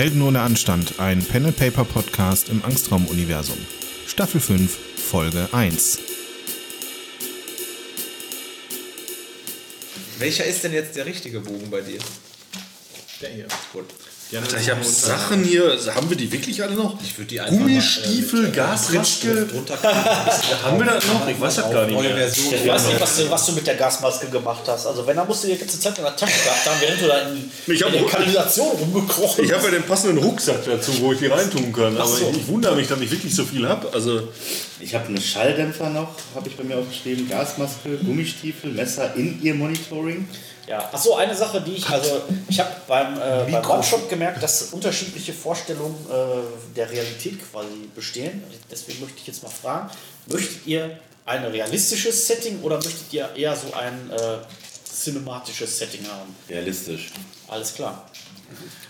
Helden ohne Anstand, ein Pen-and-Paper-Podcast im Angstraum-Universum. Staffel 5, Folge 1. Welcher ist denn jetzt der richtige Bogen bei dir? Der hier. Gut. Ich habe Sachen hier. Haben wir die wirklich alle noch? Ich würde die einfach Gummistiefel, äh, äh, Gasmaske. Haben wir das noch? Ich weiß das gar nicht mehr. Ich weiß nicht, was du, was du mit der Gasmaske gemacht hast. Also wenn, dann musst du die ganze Zeit in der Tasche gehabt haben, während du da in, Ich in der Kanalisation rumgekrochen Ich habe ja den passenden Rucksack dazu, wo ich die reintun kann. Aber so. ich, ich wundere mich, dass ich wirklich so viel habe. Also, Ich habe einen Schalldämpfer noch, habe ich bei mir aufgeschrieben, Gasmaske, Gummistiefel, Messer in ihr Monitoring. Ja, ach so, eine Sache, die ich, also ich habe beim, äh, beim Workshop gemerkt, dass unterschiedliche Vorstellungen äh, der Realität quasi bestehen. Deswegen möchte ich jetzt mal fragen, möchtet ihr ein realistisches Setting oder möchtet ihr eher so ein äh, cinematisches Setting haben? Realistisch. Alles klar.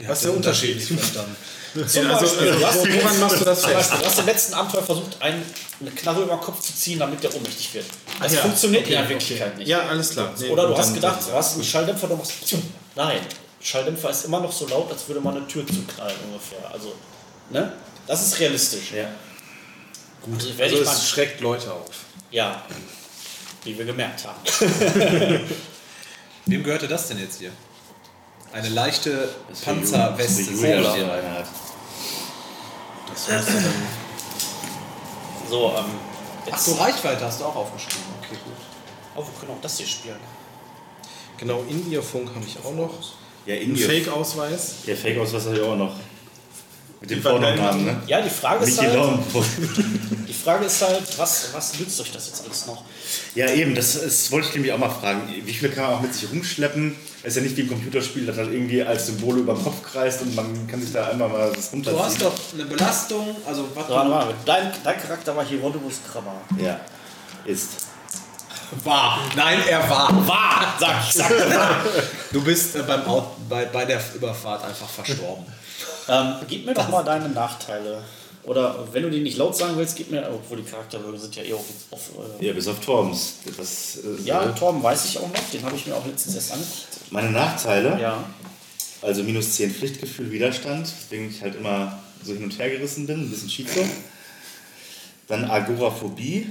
Was ist der Unterschied? Verstanden. Zum Also, Beispiel, also du, hast, wo- woran machst du das zum fest? Beispiel, du hast im letzten Abenteuer versucht, einen, eine Knarre über den Kopf zu ziehen, damit der ohnmächtig wird. Das ja, funktioniert okay, in der Wirklichkeit nicht. Ja, alles klar. Nee, Oder du hast gedacht, du hast einen Schalldämpfer, du machst. Tschum. Nein, Schalldämpfer ist immer noch so laut, als würde man eine Tür zuknallen ungefähr. Also, ne? Das ist realistisch. Ja. Gut, also, Also es schreckt Leute auf. ja, wie wir gemerkt haben. Wem gehörte das denn jetzt hier? Eine leichte Das ist für Panzerweste. Julian, das hat. So, ähm, Ach so, Reichweite hast du auch aufgeschrieben. Okay, gut. oh, wir können auch das hier spielen. Genau, In-Ear-Funk habe ich auch noch. Ja, in ihr. Fake-Ausweis. Der Fake-Ausweis habe ich auch noch. Mit dem war. Vornamen, ne? Ja, die Frage ist halt, die Frage ist halt, was, was nützt euch das jetzt alles noch? Ja, eben, das, ist, wollte ich nämlich auch mal fragen. Wie viel kann man auch mit sich rumschleppen? Ist ja nicht wie ein Computerspiel, das halt irgendwie als Symbole über den Kopf kreist und man kann sich da einmal mal das runterziehen. Du hast doch eine Belastung, also was So, warte mal, dein, dein Charakter war Hieronymus Krabber. Ja, ist. war. Nein, er war. War, sag ich, sag Du bist äh, beim Out, bei, bei der Überfahrt einfach verstorben. Ähm, gib mir doch mal deine Nachteile. Oder wenn du die nicht laut sagen willst, gib mir, obwohl die Charakterwürfe sind ja eher auf. auf äh, Ja, bis auf Torbens. Das, äh, ja, äh, Torben weiß ich auch noch, den habe ich mir auch letztens erst angeguckt. Meine Nachteile, Ja. also minus 10 Pflichtgefühl, Widerstand, weswegen ich halt immer so hin und her gerissen bin, ein bisschen Schizo. Dann Agoraphobie.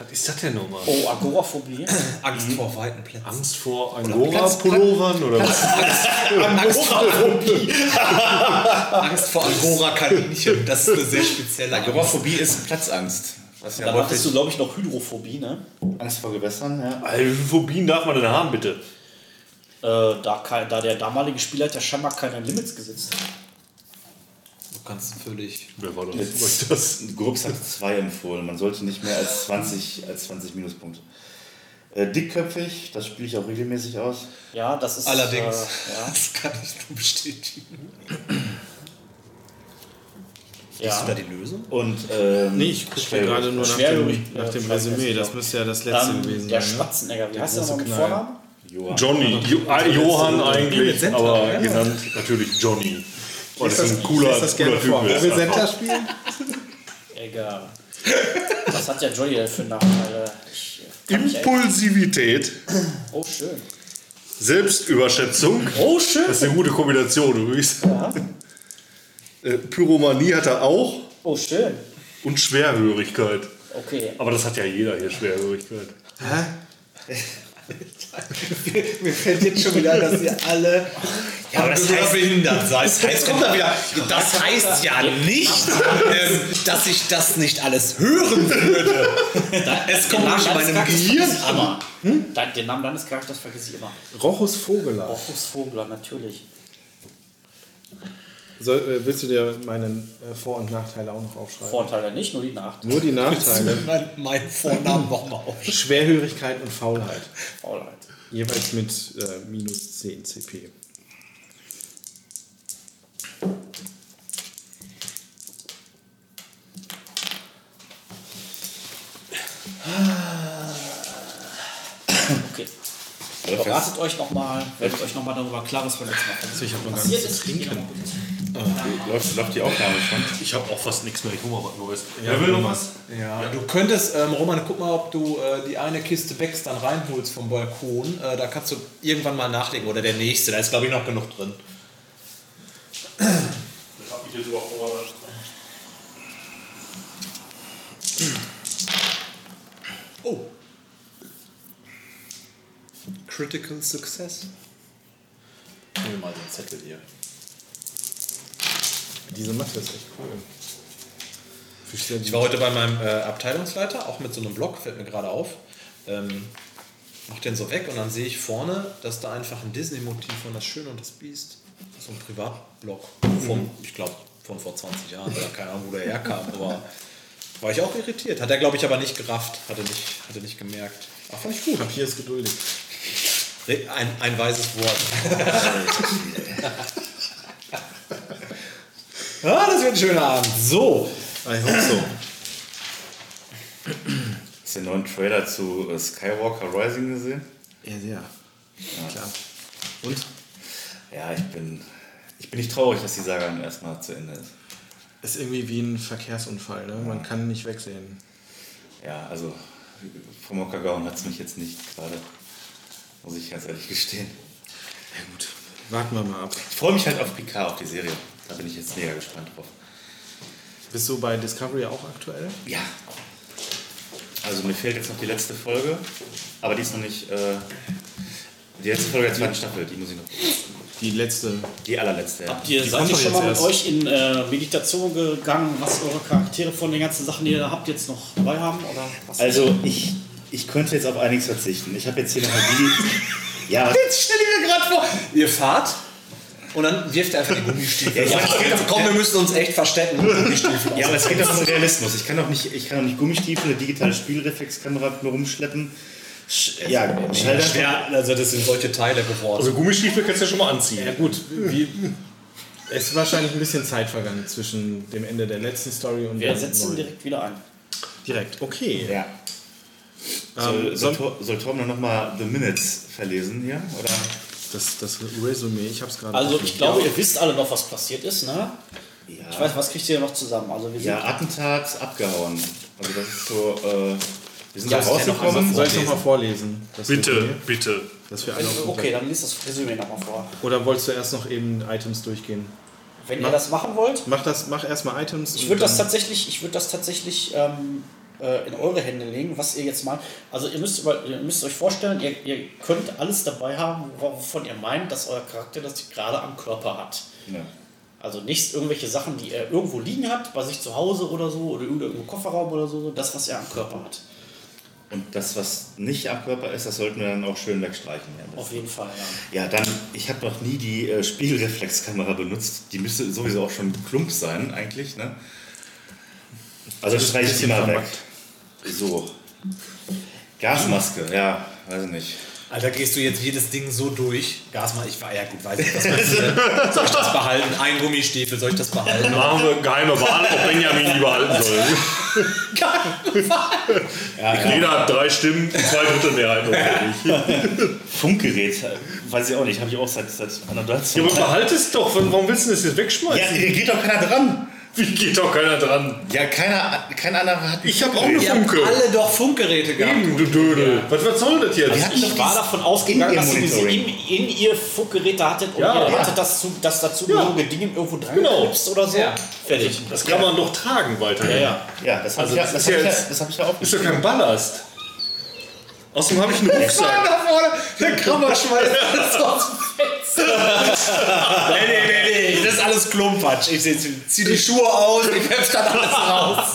Was ist das denn nochmal? Oh, Agoraphobie. Angst vor weiten Plätzen. Angst vor Angora-Pullovern oder was? Angst vor Angora-Kaninchen. Das ist eine sehr spezielle Angst. Agoraphobie ist Platzangst. Was ja Dann hattest du, glaube ich, noch Hydrophobie, ne? Angst vor Gewässern, ja. Viele Phobien darf man denn haben, bitte? Äh, da, kein, da der damalige Spielleiter scheinbar keine Limits gesetzt hat. Du kannst völlig. Wer war das? Ist das? Grubs hat 2 empfohlen. Man sollte nicht mehr als 20, als 20 Minuspunkte. Äh, dickköpfig, das spiele ich auch regelmäßig aus. Ja, das ist. Allerdings. Äh, ja. Das kann ich nur bestätigen. Ja. du da die Lösung? Und ähm, Nee, ich gucke gerade nur nach dem, nach dem Resümee. Das müsste ja das letzte Ähm, gewesen der sein. Ne? Spatzenegger, wie heißt der nochmal mit. Vornamen? Johann. Johnny. Jo Johann eigentlich, aber genannt natürlich Johnny. Weil das das- ein cooler, das gerne cooler. Typ ist. Präsenter spielen? Egal. Was hat der Johnny denn für Nachteile? Impulsivität. Oh, schön. Selbstüberschätzung, Oh, schön. das ist eine gute Kombination übrigens. Ja. Äh, Pyromanie hat er auch Oh, schön. und Schwerhörigkeit. Okay. Aber das hat ja jeder hier, Schwerhörigkeit. Mir fällt jetzt schon wieder dass ihr alle ja, aber das heißt, behindert seid. Das heißt, kommt da wieder. Das heißt ja nicht, ähm, dass ich das nicht alles hören würde. Es kommt Namen meinem Gehirn immer. Dein- Den Namen deines Charakters vergesse ich immer. Rochus Vogeler. Orchus Vogler, natürlich. So, äh, willst du dir meine äh, Vor- und Nachteile auch noch aufschreiben? Vorteile nicht, nur die Nachteile. Nur die Nachteile. mein, mein Vornamen nochmal auf. Schwerhörigkeit und Faulheit. Faulheit. Jeweils mit äh, minus 10 CP. Okay. Beratet euch nochmal, werdet euch nochmal darüber klar, was wir letztes Mal Also ich habe noch gar passiert ist. zu trinken. Läuft, läuft die Aufnahme schon? Ich habe auch fast nichts mehr, ich hole mal was Neues. Wer will noch was? Ja, du könntest, ähm, Roman, guck mal, ob du äh, die eine Kiste Becks dann reinholst vom Balkon. Äh, da kannst du irgendwann mal nachlegen oder der nächste. Da ist, glaube ich, noch genug drin. Ich hab mich jetzt überfordert. Oh. Critical Success. Nehmen wir mal den Zettel hier. Diese Matte ist echt cool. Ich war heute bei meinem äh, Abteilungsleiter, auch mit so einem Block, fällt mir gerade auf. Ähm, mach den so weg und dann sehe ich vorne, dass da einfach ein Disney-Motiv von Das Schöne und das Biest, so ein Privatblock von, ich glaube, von vor 20 Jahren, oder keine Ahnung, wo der herkam, aber war ich auch irritiert. Hat er, glaube ich, aber nicht gerafft, hatte nicht, hatte nicht gemerkt. Ach, fand ich gut. Papier ist geduldig. Ein, ein weises Wort. ah, das wird ein schöner Abend. So. I hope so. Hast du den neuen Trailer zu äh, Skywalker Rising gesehen? Ja, sehr. Klar. Und? Ja, ich bin, ich bin nicht traurig, dass die Saga nun erstmal zu Ende ist. Ist irgendwie wie ein Verkehrsunfall, ne? Man kann nicht wegsehen. Ja, also vom Ockergauen hat es mich jetzt nicht gerade, muss ich ganz ehrlich gestehen. Ja gut, warten wir mal ab. Ich freue mich halt auf Picard, auf die Serie. Da bin ich jetzt mega gespannt drauf. Bist du bei Discovery auch aktuell? Ja. Also mir fehlt jetzt noch die letzte Folge, aber die ist noch nicht. Äh, die letzte Folge der zweiten Staffel, die muss ich noch. Die letzte. Die allerletzte, ja. Habt ihr, Die seid ihr schon mal mit erst. euch in äh, Meditation gegangen, was eure Charaktere von den ganzen Sachen, die ihr habt, jetzt noch dabei haben? Oder was? Also ich, ich könnte jetzt auf einiges verzichten. Ich habe jetzt hier noch Digi. ja, was- Jetzt stell dir mir gerade vor, ihr fahrt und dann wirft er einfach die Gummistiefel. Ja, ja. komm, wir müssen uns echt verstecken. Gummistiefel. ja, aber es geht doch um Realismus. Ich kann doch nicht, ich kann doch nicht Gummistiefel, eine digitale Spielreflexkamera mit mir rumschleppen. Sch ja, Schalter. Schwer, also das sind solche Teile geworden. Also Gummistiefel kannst du ja schon mal anziehen. Ja gut, wie, es ist wahrscheinlich ein bisschen Zeit vergangen zwischen dem Ende der letzten Story und Wir setzen neuen. direkt wieder ein. Direkt, okay. Ja. Ähm, Soll, soll, soll, Torben noch mal The Minutes verlesen hier? Oder? Das, das Resümee, ich habe es gerade. Also ich glaube, ihr wisst alle noch, was passiert ist, ne? Ja. Ich weiß, was kriegt ihr noch zusammen? Also wir sind Ja, Attentat abgehauen. Also das ist so, äh, wir sind Ja, ja rausgekommen. Soll ich nochmal vorlesen? Das Bitte, Resümee? bitte. Dass wir alle den Okay, dann liest das Resümee nochmal vor. Oder wolltest du erst noch eben Items durchgehen? Wenn Mach- ihr das machen wollt, Mach das, mach erstmal Items. ich würde das tatsächlich, ich würde das tatsächlich ähm, äh, in eure Hände legen, was ihr jetzt mal. Also ihr müsst, über, ihr müsst euch vorstellen, ihr, ihr könnt alles dabei haben, wovon ihr meint, dass euer Charakter das gerade am Körper hat. Ja. Also nicht irgendwelche Sachen, die er irgendwo liegen hat, bei sich zu Hause oder so, oder irgendeinem Kofferraum oder so, das, was er am Körper hat. Und das, was nicht am Körper ist, das sollten wir dann auch schön wegstreichen. Ja, Auf jeden Fall, ja. ja dann, ich habe noch nie die äh, Spiegelreflexkamera benutzt. Die müsste sowieso auch schon Klump sein, eigentlich. Ne? Also streiche ich die mal weg. So. Gasmaske, ja, weiß ich nicht. Alter, gehst du jetzt jedes Ding so durch? Gasmann, ich war ja gut, weiß ich, was meinst du denn? Soll ich das behalten? Ein Gummistiefel, soll ich das behalten? Machen wir geheime Wahl, ob Benjamin die behalten soll. Jeder hat drei Stimmen, zwei Drittel Mehrheit. Funkgerät, weiß ich auch nicht, habe ich auch seit, seit anderthalb Ja, aber behalt es doch. Warum willst du das jetzt Ja, wegschmeißen? hier geht doch keiner dran. Wie geht doch keiner dran? Ja, keiner, kein anderer hat. Ich habe auch eine Ihr habt Funke. alle doch Funkgeräte gehabt. Eben, du Dödel. Was, was soll das jetzt? Wir hatten Ich doch war davon ausgegangen, dass ihr diese in, in ihr Funkgeräte hattet und Ja. ihr hattet das, zu, das dazugehörige Ding irgendwo dran Genau. oder so. Ja. Fertig. Das kann man doch tragen weiterhin. Ja, ja. Ja, das habe Also ich, ja, das hab ich, ja, das hab ich ja auch Ist doch kein Ballast. Außerdem habe ich einen Rucksack. da vorne, der Krammer schmeißt alles aus dem Fenster. nee, nee, nee, nee, das ist alles Klumpatsch. Ich zieh die Schuhe aus, ich werf dann alles raus.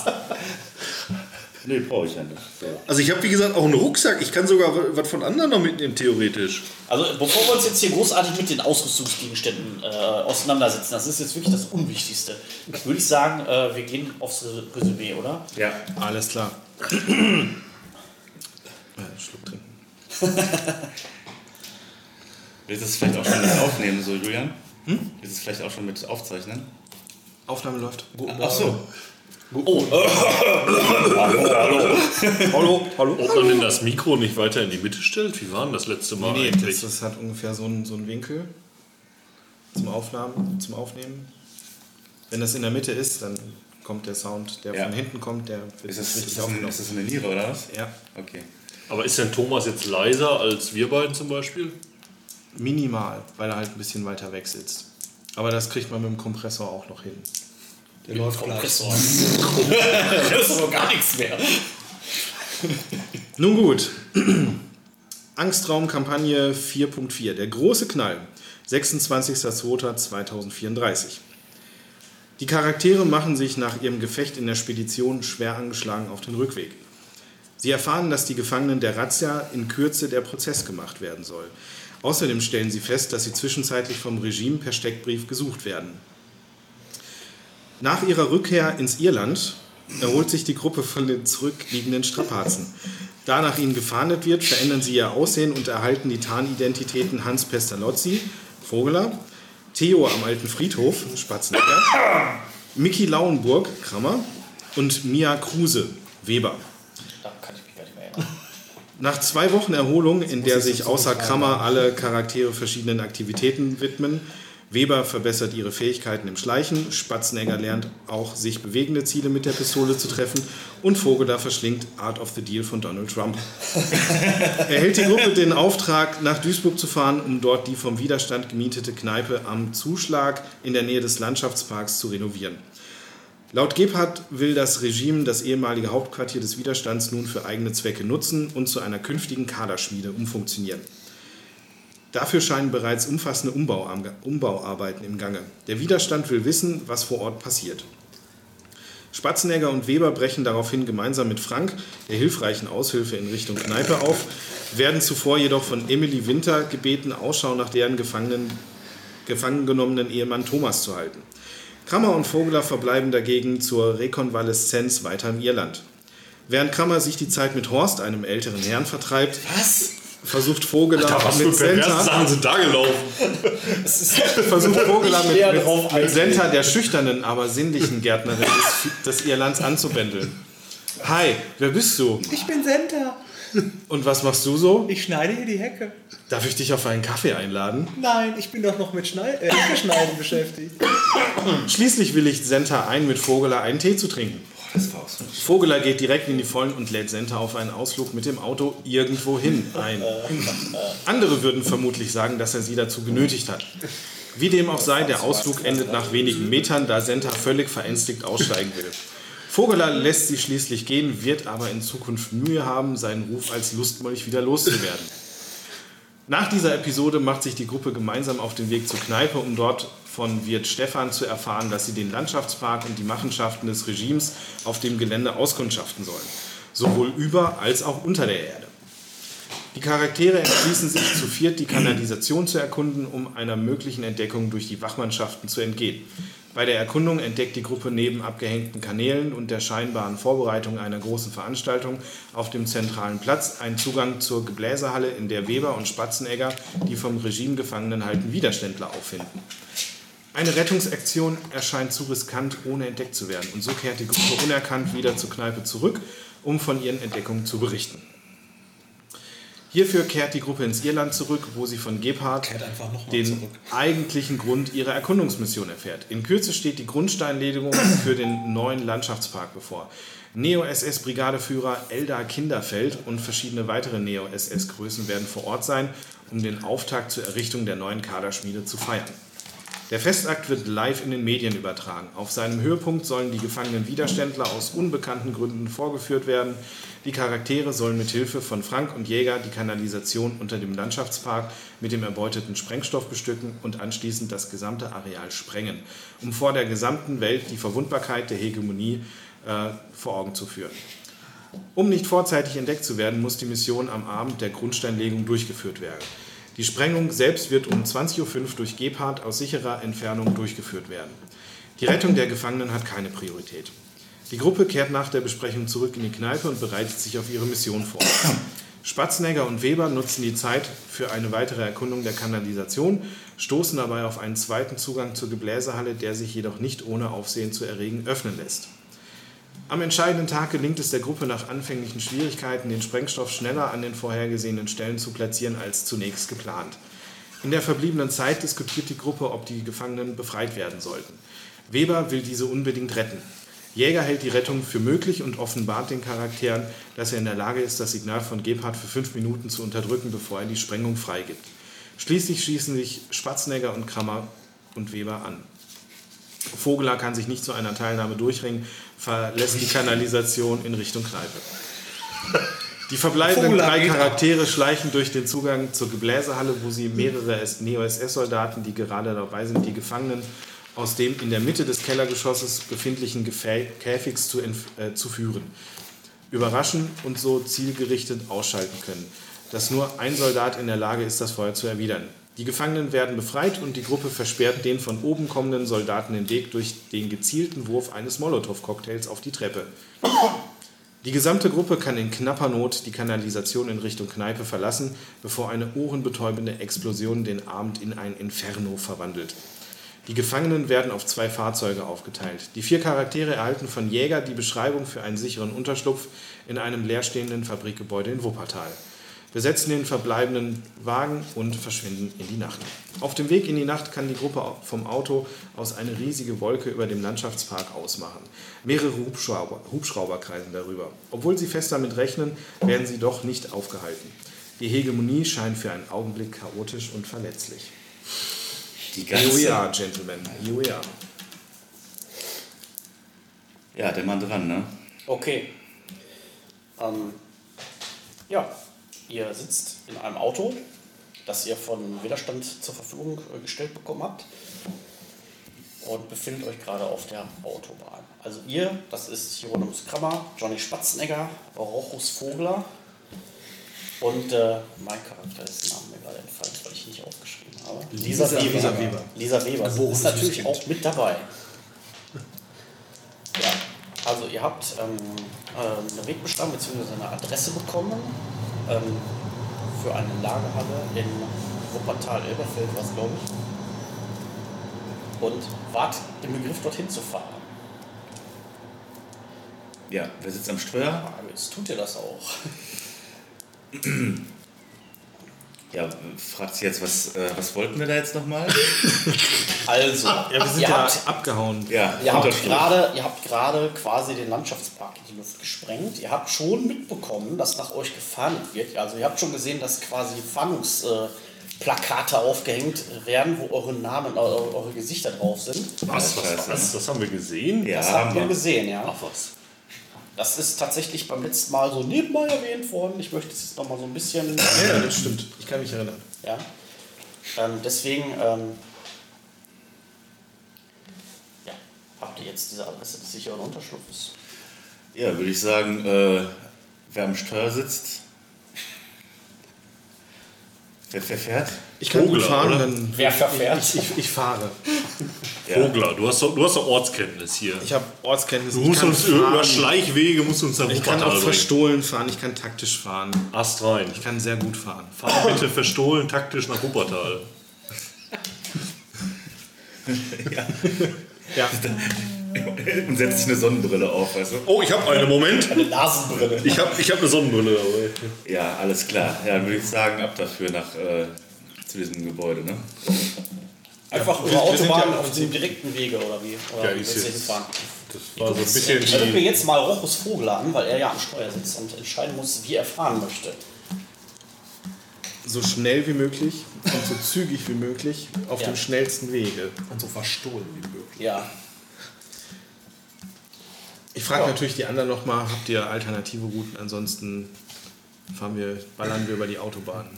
Nee, brauche ich ja nicht. So. Also ich habe wie gesagt auch einen Rucksack. Ich kann sogar was von anderen noch mitnehmen, theoretisch. Also bevor wir uns jetzt hier großartig mit den Ausrüstungsgegenständen äh, auseinandersetzen, das ist jetzt wirklich das Unwichtigste, würde ich sagen, äh, wir gehen aufs Resümee, oder? Ja. Alles klar. Ja, einen Schluck trinken. Willst du es vielleicht auch schon mit aufnehmen, so Julian? Hm? Willst du es vielleicht auch schon mit aufzeichnen? Aufnahme läuft. Ach so. Hallo, hallo. Ob man denn das Mikro nicht weiter in die Mitte stellt? Wie war denn das letzte Mal Nee, eigentlich? das, das hat ungefähr so einen, so einen Winkel zum Aufnahmen, zum Aufnehmen. Wenn das in der Mitte ist, dann kommt der Sound, der Ja. von hinten kommt, der wird Ist das, richtig ist, das eine, aufgenommen. ist das eine Niere oder was? Ja, Okay. Aber ist denn Thomas jetzt leiser als wir beiden zum Beispiel? minimal, weil er halt ein bisschen weiter weg sitzt. Aber das kriegt man mit dem Kompressor auch noch hin. Der läuft gleich. Kompressor. das ist so gar nichts mehr. Nun gut. Angstraum-Kampagne 4.4. Der große Knall. 26.02.2034. Die Charaktere machen sich nach ihrem Gefecht in der Spedition schwer angeschlagen auf den Rückweg. Sie erfahren, dass die Gefangenen der Razzia in Kürze der Prozess gemacht werden soll. Außerdem stellen sie fest, dass sie zwischenzeitlich vom Regime per Steckbrief gesucht werden. Nach ihrer Rückkehr ins Irland erholt sich die Gruppe von den zurückliegenden Strapazen. Da nach ihnen gefahndet wird, verändern sie ihr Aussehen und erhalten die Tarnidentitäten Hans Pestalozzi, Vogeler, Theo am alten Friedhof, Spatzenegger, Mickey Lauenburg, Krammer und Mia Kruse, Weber. Da kann ich mich gar nicht mehr erinnern. Nach zwei Wochen Erholung, in der sich außer Krammer alle Charaktere verschiedenen Aktivitäten widmen, Weber verbessert ihre Fähigkeiten im Schleichen, Spatzenegger lernt auch, sich bewegende Ziele mit der Pistole zu treffen und Vogeler verschlingt Art of the Deal von Donald Trump. Erhält die Gruppe den Auftrag, nach Duisburg zu fahren, um dort die vom Widerstand gemietete Kneipe am Zuschlag in der Nähe des Landschaftsparks zu renovieren. Laut Gebhardt will das Regime das ehemalige Hauptquartier des Widerstands nun für eigene Zwecke nutzen und zu einer künftigen Kaderschmiede umfunktionieren. Dafür scheinen bereits umfassende Umbauarbeiten im Gange. Der Widerstand will wissen, was vor Ort passiert. Spatzenegger und Weber brechen daraufhin gemeinsam mit Frank, der hilfreichen Aushilfe in Richtung Kneipe, auf, werden zuvor jedoch von Emily Winter gebeten, Ausschau nach deren Gefangenen, gefangen genommenen Ehemann Thomas zu halten. Krammer und Vogler verbleiben dagegen zur Rekonvaleszenz weiter in Irland. Während Krammer sich die Zeit mit Horst, einem älteren Herrn, vertreibt, versucht Vogeler Was für mit perverse Senta, Sachen sind da gelaufen? versucht Vogeler mit, mit, mit. Senta, der schüchternen, aber sinnlichen Gärtnerin des, des Irlands, anzubändeln. Hi, wer bist du? Ich bin Senta. Und was machst du so? Ich schneide hier die Hecke. Darf ich dich auf einen Kaffee einladen? Nein, ich bin doch noch mit Schnei äh, Hecke-Schneiden beschäftigt. Schließlich willigt Senta ein, mit Vogeler einen Tee zu trinken. Das war's. Vogeler geht direkt in die Vollen und lädt Senta auf einen Ausflug mit dem Auto irgendwohin ein. Andere würden vermutlich sagen, dass er sie dazu genötigt hat. Wie dem auch sei, der Ausflug endet nach wenigen Metern, da Senta völlig verängstigt aussteigen will. Vogeler lässt sie schließlich gehen, wird aber in Zukunft Mühe haben, seinen Ruf als Lustmolch wieder loszuwerden. Nach dieser Episode macht sich die Gruppe gemeinsam auf den Weg zur Kneipe, um dort von Wirt Stefan zu erfahren, dass sie den Landschaftspark und die Machenschaften des Regimes auf dem Gelände auskundschaften sollen. Sowohl über als auch unter der Erde. Die Charaktere entschließen sich zu viert, die Kanalisation zu erkunden, um einer möglichen Entdeckung durch die Wachmannschaften zu entgehen. Bei der Erkundung entdeckt die Gruppe neben abgehängten Kanälen und der scheinbaren Vorbereitung einer großen Veranstaltung auf dem zentralen Platz einen Zugang zur Gebläsehalle, in der Weber und Spatzenegger die vom Regime Gefangenen halten Widerständler auffinden. Eine Rettungsaktion erscheint zu riskant, ohne entdeckt zu werden, und so kehrt die Gruppe unerkannt wieder zur Kneipe zurück, um von ihren Entdeckungen zu berichten. Hierfür kehrt die Gruppe ins Irland zurück, wo sie von Gebhardt den zurück. eigentlichen Grund ihrer Erkundungsmission erfährt. In Kürze steht die Grundsteinlegung für den neuen Landschaftspark bevor. Neo-SS-Brigadeführer Eldar Kinderfeld und verschiedene weitere Neo-SS-Größen werden vor Ort sein, um den Auftakt zur Errichtung der neuen Kaderschmiede zu feiern. Der Festakt wird live in den Medien übertragen. Auf seinem Höhepunkt sollen die gefangenen Widerständler aus unbekannten Gründen vorgeführt werden. Die Charaktere sollen mit Hilfe von Frank und Jäger die Kanalisation unter dem Landschaftspark mit dem erbeuteten Sprengstoff bestücken und anschließend das gesamte Areal sprengen, um vor der gesamten Welt die Verwundbarkeit der Hegemonie äh, vor Augen zu führen. Um nicht vorzeitig entdeckt zu werden, muss die Mission am Abend der Grundsteinlegung durchgeführt werden. Die Sprengung selbst wird um 20.05 Uhr durch Gebhardt aus sicherer Entfernung durchgeführt werden. Die Rettung der Gefangenen hat keine Priorität. Die Gruppe kehrt nach der Besprechung zurück in die Kneipe und bereitet sich auf ihre Mission vor. Spatzenegger und Weber nutzen die Zeit für eine weitere Erkundung der Kanalisation, stoßen dabei auf einen zweiten Zugang zur Gebläsehalle, der sich jedoch nicht ohne Aufsehen zu erregen öffnen lässt. Am entscheidenden Tag gelingt es der Gruppe nach anfänglichen Schwierigkeiten, den Sprengstoff schneller an den vorhergesehenen Stellen zu platzieren als zunächst geplant. In der verbliebenen Zeit diskutiert die Gruppe, ob die Gefangenen befreit werden sollten. Weber will diese unbedingt retten. Jäger hält die Rettung für möglich und offenbart den Charakteren, dass er in der Lage ist, das Signal von Gebhardt für fünf Minuten zu unterdrücken, bevor er die Sprengung freigibt. Schließlich schießen sich Spatznegger und Krammer und Weber an. Vogeler kann sich nicht zu einer Teilnahme durchringen, verlässt die Kanalisation in Richtung Kneipe. Die verbleibenden Vogeler drei Charaktere schleichen durch den Zugang zur Gebläsehalle, wo sie mehrere Neo-SS-Soldaten, die gerade dabei sind, die Gefangenen aus dem in der Mitte des Kellergeschosses befindlichen Gefä- Käfigs zu, äh, zu führen, überraschen und so zielgerichtet ausschalten können, dass nur ein Soldat in der Lage ist, das Feuer zu erwidern. Die Gefangenen werden befreit und die Gruppe versperrt den von oben kommenden Soldaten den Weg durch den gezielten Wurf eines Molotow-Cocktails auf die Treppe. Die gesamte Gruppe kann in knapper Not die Kanalisation in Richtung Kneipe verlassen, bevor eine ohrenbetäubende Explosion den Abend in ein Inferno verwandelt. Die Gefangenen werden auf zwei Fahrzeuge aufgeteilt. Die vier Charaktere erhalten von Jäger die Beschreibung für einen sicheren Unterschlupf in einem leerstehenden Fabrikgebäude in Wuppertal, besetzen den verbleibenden Wagen und verschwinden in die Nacht. Auf dem Weg in die Nacht kann die Gruppe vom Auto aus eine riesige Wolke über dem Landschaftspark ausmachen. Mehrere Hubschrauber, Hubschrauber kreisen darüber. Obwohl sie fest damit rechnen, werden sie doch nicht aufgehalten. Die Hegemonie scheint für einen Augenblick chaotisch und verletzlich. Die Here we ganze. are, Gentlemen. Here we are. Ja, der Mann dran, ne? Okay. Ähm, ja, ihr sitzt in einem Auto, das ihr von Widerstand zur Verfügung äh, gestellt bekommen habt und befindet euch gerade auf der Autobahn. Also ihr, das ist Hieronymus Krammer, Johnny Spatzenegger, Rochus Vogler und äh, mein Charakter ist Name mir gerade entfallen, weil ich nicht aufgeschrieben habe. Lisa, Weber. Lisa Weber. Lisa Weber ist natürlich auch mit dabei. Ja, also ihr habt ähm, äh, eine Wegbeschreibung bzw. eine Adresse bekommen ähm, für eine Lagerhalle in Wuppertal-Elberfeld, was glaube ich. Und wart im Begriff, dorthin zu fahren. Ja, wer sitzt am Steuer? Ist, tut ihr das auch? Ja, fragt sich jetzt, was, äh, was wollten wir da jetzt nochmal? Also, Ja, wir sind ihr, ja habt, abgehauen. Ja, ihr, habt gerade, ihr habt gerade quasi den Landschaftspark in die Luft gesprengt. Ihr habt schon mitbekommen, dass nach euch gefahndet wird. Also ihr habt schon gesehen, dass quasi Fahndungsplakate äh, Plakate aufgehängt werden, wo eure Namen, eure, eure Gesichter drauf sind. Was, was, was? Das haben wir gesehen? Ja, Das haben wir. gesehen, ja. Ach was. Das ist tatsächlich beim letzten Mal so nebenbei erwähnt worden. Ich möchte es jetzt nochmal so ein bisschen. Ja, das stimmt. Ich kann mich erinnern. Ja. Ähm, deswegen ähm, ja, habt ihr jetzt diese Adresse des sicheren Unterschlupfes. Ja, würde ich sagen, äh, wer am Steuer sitzt, wer, wer fährt? Ich kann gut Vogler, fahren, oder? dann Wer verfährt? ich, ich, ich fahre. Ja. Vogler, du hast, doch, du hast doch Ortskenntnis hier. Ich habe Ortskenntnis. Du ich musst kann uns fahren. über Schleichwege musst du uns nach Ich kann auch bringen. verstohlen fahren, ich kann taktisch fahren. Ast rein. Ich kann sehr gut fahren. Fahr bitte verstohlen taktisch nach Wuppertal. Ja, Und setzt sich eine Sonnenbrille auf, weißt du? Oh, ich habe einen Moment. Eine Nasenbrille. Ich habe ich hab eine Sonnenbrille dabei. Ja, alles klar. Ja, dann würde ich sagen, ab dafür nach äh, zu diesem Gebäude, ne? Einfach wir- über wir sind ja auf dem direkten Wege oder wie? Oder Ja, ist jetzt- hinfahren? Das war so ein bisschen Ich gucke mir die. jetzt mal Rochus Vogler an, weil er ja am Steuer sitzt und entscheiden muss, wie er fahren möchte. so schnell wie möglich und so zügig wie möglich auf Ja. dem schnellsten Wege. Und so verstohlen wie möglich. Ja. Ich frage natürlich die anderen nochmal, habt ihr alternative Routen? Ansonsten fahren wir, ballern wir über die Autobahn.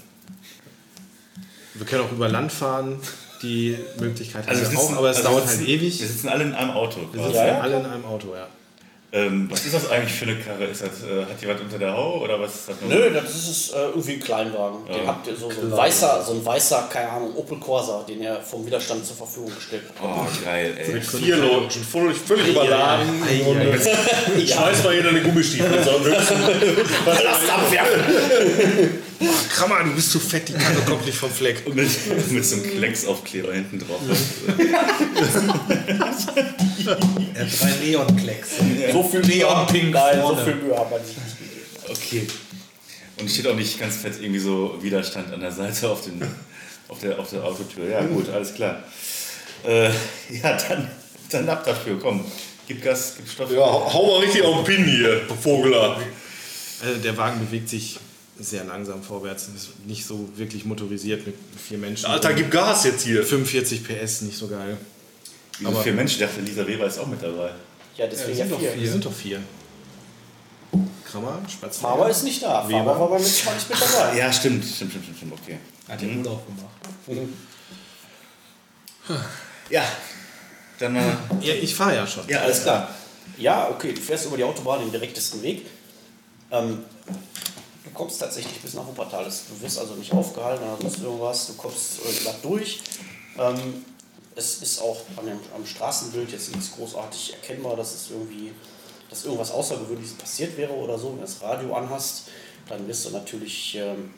Wir können auch über Land fahren. Die Möglichkeit haben wir auch, aber es also dauert halt sitzen, ewig. Wir sitzen alle in einem Auto. Wir sitzen Ja, ja, alle in einem Auto, ja. Ähm, was ist das eigentlich für eine Karre? Ist das, äh, hat jemand unter der Haube oder was ist das? noch? Nö, das ist äh, irgendwie ein Kleinwagen. Den habt ihr so, so ein weißer, so ein weißer, keine Ahnung, Opel Corsa, den ihr vom Widerstand zur Verfügung gestellt habt. Oh, geil, ey. Vier Leute, schon völlig, völlig überladen. Und ich schmeiß mal jeder eine Gummistiefel. So, Lasst abwerfen! Krammer, du bist zu fett, die Karre kommt nicht vom Fleck. Und mit, mit so einem Klecksaufkleber hinten drauf. Er hat drei Neonklecks. So viel Neonpink Nein, so viel Mühe haben wir nicht. Okay. Und steht auch nicht ganz fett irgendwie so Widerstand an der Seite auf, den, auf, der, auf der Autotür. Ja, gut, alles klar. Äh, ja, dann, dann ab dafür, komm. Gib Gas, gib Stoff. ja, hau mal richtig auf den Pin hier, Vogler. Also der Wagen bewegt sich sehr langsam vorwärts. Ist nicht so wirklich motorisiert mit vier Menschen. Alter, gib Gas jetzt hier. 45 PS, nicht so geil. Diese Aber- vier Menschen, ich dachte, Lisa Weber ist auch mit dabei. Ja, deswegen ja, vier. Wir sind doch vier. Krammer, Spatzen. Faber ist nicht da. Weber. Faber war Mal nicht mit dabei. Ja, stimmt, stimmt, stimmt, stimmt, stimmt, okay. Hat den Urlaub gemacht. Ja, dann mal. Ja, ich fahre ja schon. Ja, alles klar. Ja, okay, du fährst über die Autobahn den direktesten Weg. Ähm, kommst tatsächlich bis nach Wuppertal. Du wirst also nicht aufgehalten oder sonst irgendwas. Du kommst äh, glatt durch. Ähm, es ist auch dem, am Straßenbild jetzt nichts großartig erkennbar, dass es irgendwie, dass irgendwas Außergewöhnliches passiert wäre oder so. Wenn du das Radio anhast, dann wirst du natürlich ähm,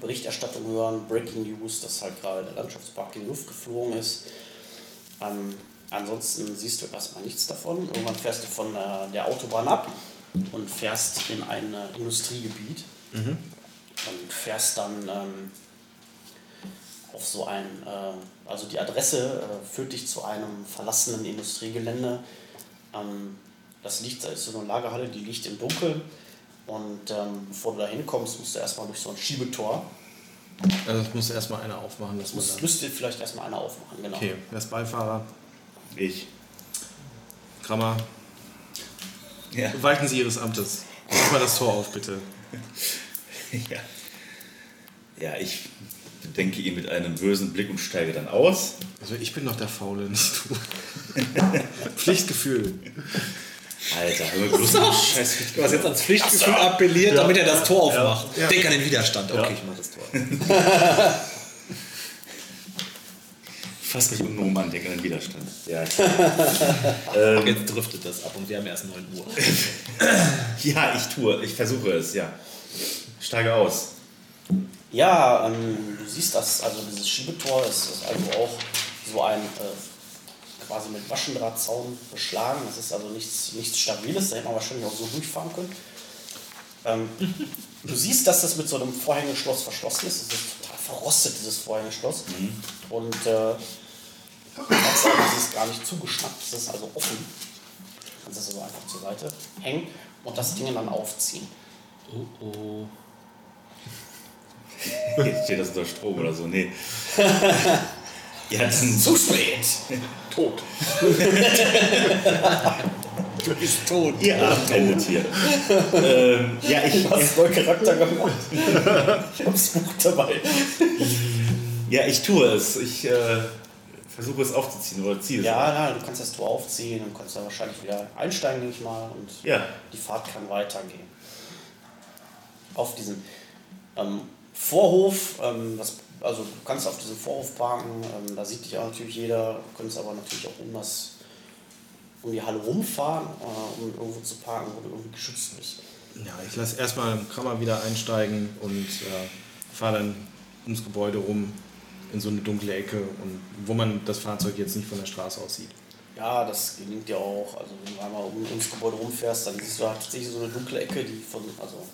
Berichterstattung hören, Breaking News, dass halt gerade der Landschaftspark in die Luft geflogen ist. Ähm, ansonsten siehst du erstmal nichts davon. Irgendwann fährst du von äh, der Autobahn ab und fährst in ein äh, Industriegebiet und fährst dann ähm, auf so ein, äh, also die Adresse äh, führt dich zu einem verlassenen Industriegelände. Ähm, das liegt, da ist so eine Lagerhalle, die liegt im Dunkeln. Und ähm, bevor du da hinkommst, musst du erstmal durch so ein Schiebetor. Also das muss erstmal einer aufmachen, man Muss, müsste vielleicht erstmal einer aufmachen, genau. Okay, wer ist Beifahrer? Ich. Krammer. Ja. Walten Sie Ihres Amtes. Mach mal das Tor auf, bitte. Ja. Ja, ich bedenke ihn mit einem bösen Blick und steige dann aus. Also ich bin doch der Faule, nicht du. Pflichtgefühl. Alter, hör mal bloß auf. Scheiß Du hast jetzt ans Pflichtgefühl appelliert, damit er das Tor aufmacht. Denk an den Widerstand. Okay, ich mach das Tor. Fass mich untenrum an, denke an den Widerstand. Ja, klar. Jetzt driftet das ab und wir haben erst 9 Uhr. ja, ich tue, ich versuche es, ja. Steige aus. Ja, ähm, du siehst das, also dieses Schiebetor ist, ist also auch so ein äh, quasi mit Maschendrahtzaun beschlagen. Das ist also nichts, nichts Stabiles, da hätte man wahrscheinlich auch so durchfahren können. Ähm, du siehst, dass das mit so einem Vorhängeschloss verschlossen ist. Es ist total verrostet, dieses Vorhängeschloss. Und äh, es ist gar nicht zugeschnappt, es ist also offen. Du kannst das also einfach zur Seite hängen und das Ding dann aufziehen. Oh oh. Jetzt steht das unter Strom oder so. Nee. Ja, dann. Zu spät! Tot. Du bist tot. Ihr Abend endet hier. ähm, ja, ich, hast neuen Charakter gemacht. Ich hab's Buch dabei. ja, ich tue es. Ich äh, versuche es aufzuziehen oder ziehe es. Ja, na, du kannst das Tor aufziehen und kannst dann wahrscheinlich wieder einsteigen, denke ich mal. Und Ja. die Fahrt kann weitergehen. Auf diesen ähm, Vorhof, ähm, das, also du kannst auf diesem Vorhof parken, ähm, da sieht dich auch natürlich jeder. Du kannst aber natürlich auch um, das, um die Halle rumfahren, äh, um irgendwo zu parken, wo du irgendwie geschützt bist. Ja, ich lasse erstmal Krammer wieder einsteigen und äh, fahre dann ums Gebäude rum in so eine dunkle Ecke, und wo man das Fahrzeug jetzt nicht von der Straße aus sieht. Ja, das gelingt dir auch. Also wenn du einmal um, ums Gebäude rumfährst, dann siehst du halt tatsächlich so eine dunkle Ecke, die von, also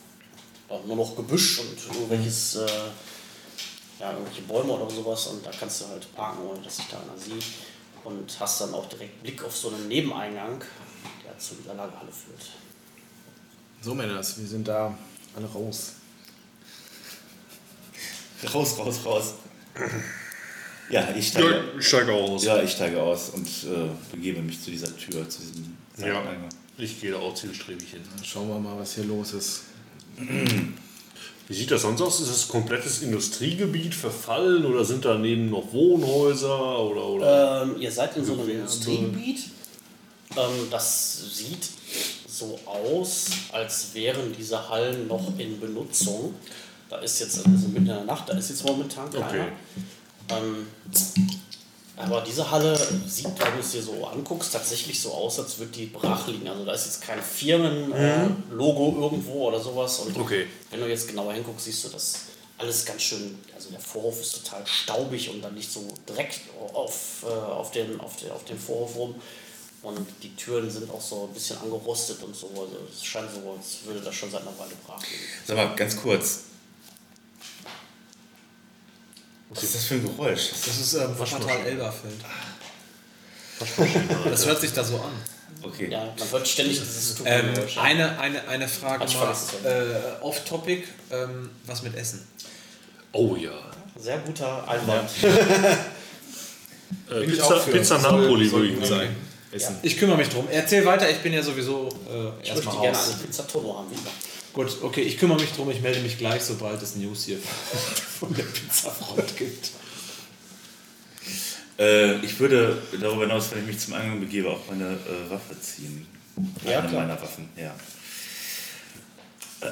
nur noch Gebüsch und irgendwelches, äh, ja, irgendwelche Bäume oder sowas und da kannst du halt parken, ohne dass sich da einer sieht. Und hast dann auch direkt Blick auf so einen Nebeneingang, der zu dieser Lagerhalle führt. So, Männers, wir sind da alle raus. Raus, raus, raus. Ja, ich steige, Ja, ich steige aus. ja, ich steige aus und äh, begebe mich zu dieser Tür, zu diesem Ja. Seiteneingang. Ich gehe da auch zielstrebig hin. Dann schauen wir mal, was hier los ist. Wie sieht das sonst aus? Ist es komplettes Industriegebiet verfallen oder sind daneben noch Wohnhäuser oder, oder? Ähm, ihr seid in so einem Industriegebiet. Ähm, das sieht so aus, als wären diese Hallen noch in Benutzung. Da ist jetzt, also mitten in der Nacht, da ist jetzt momentan keiner. Okay. Ähm, aber diese Halle sieht, wenn du es dir so anguckst, tatsächlich so aus, als würde die brach liegen. Also da ist jetzt kein Firmenlogo irgendwo oder sowas. Und Okay. wenn du jetzt genauer hinguckst, siehst du, dass alles ganz schön, also der Vorhof ist total staubig und dann nicht so direkt auf, äh, auf, den, auf, den, auf den Vorhof rum. Und die Türen sind auch so ein bisschen angerostet und so. Also es scheint so, als würde das schon seit einer Weile brach liegen. Sag mal, ganz kurz. Was ist das für ein Geräusch? Das ist ähm, Fatal Elberfeld. Das hört sich da so an. Okay. Ja, man hört ständig dieses Ähm, eine, eine, eine Frage Ich mal äh, off-topic. Ähm, was mit Essen? Oh ja. Sehr guter Einwand. Äh, ich Pizza. Pizza Soll- Napoli würde ich sein. Essen. Ich kümmere mich drum. Erzähl weiter, ich bin ja sowieso äh, Ich erstmal möchte gerne raus. eine Pizza Toro haben. Wieder. Gut, okay, ich kümmere mich drum. Ich melde mich gleich, sobald es News hier von der Pizzafront gibt. Äh, ich würde darüber hinaus, wenn ich mich zum Eingang begebe, auch meine äh, Waffe ziehen. Ja, Eine klar. meiner Waffen, ja.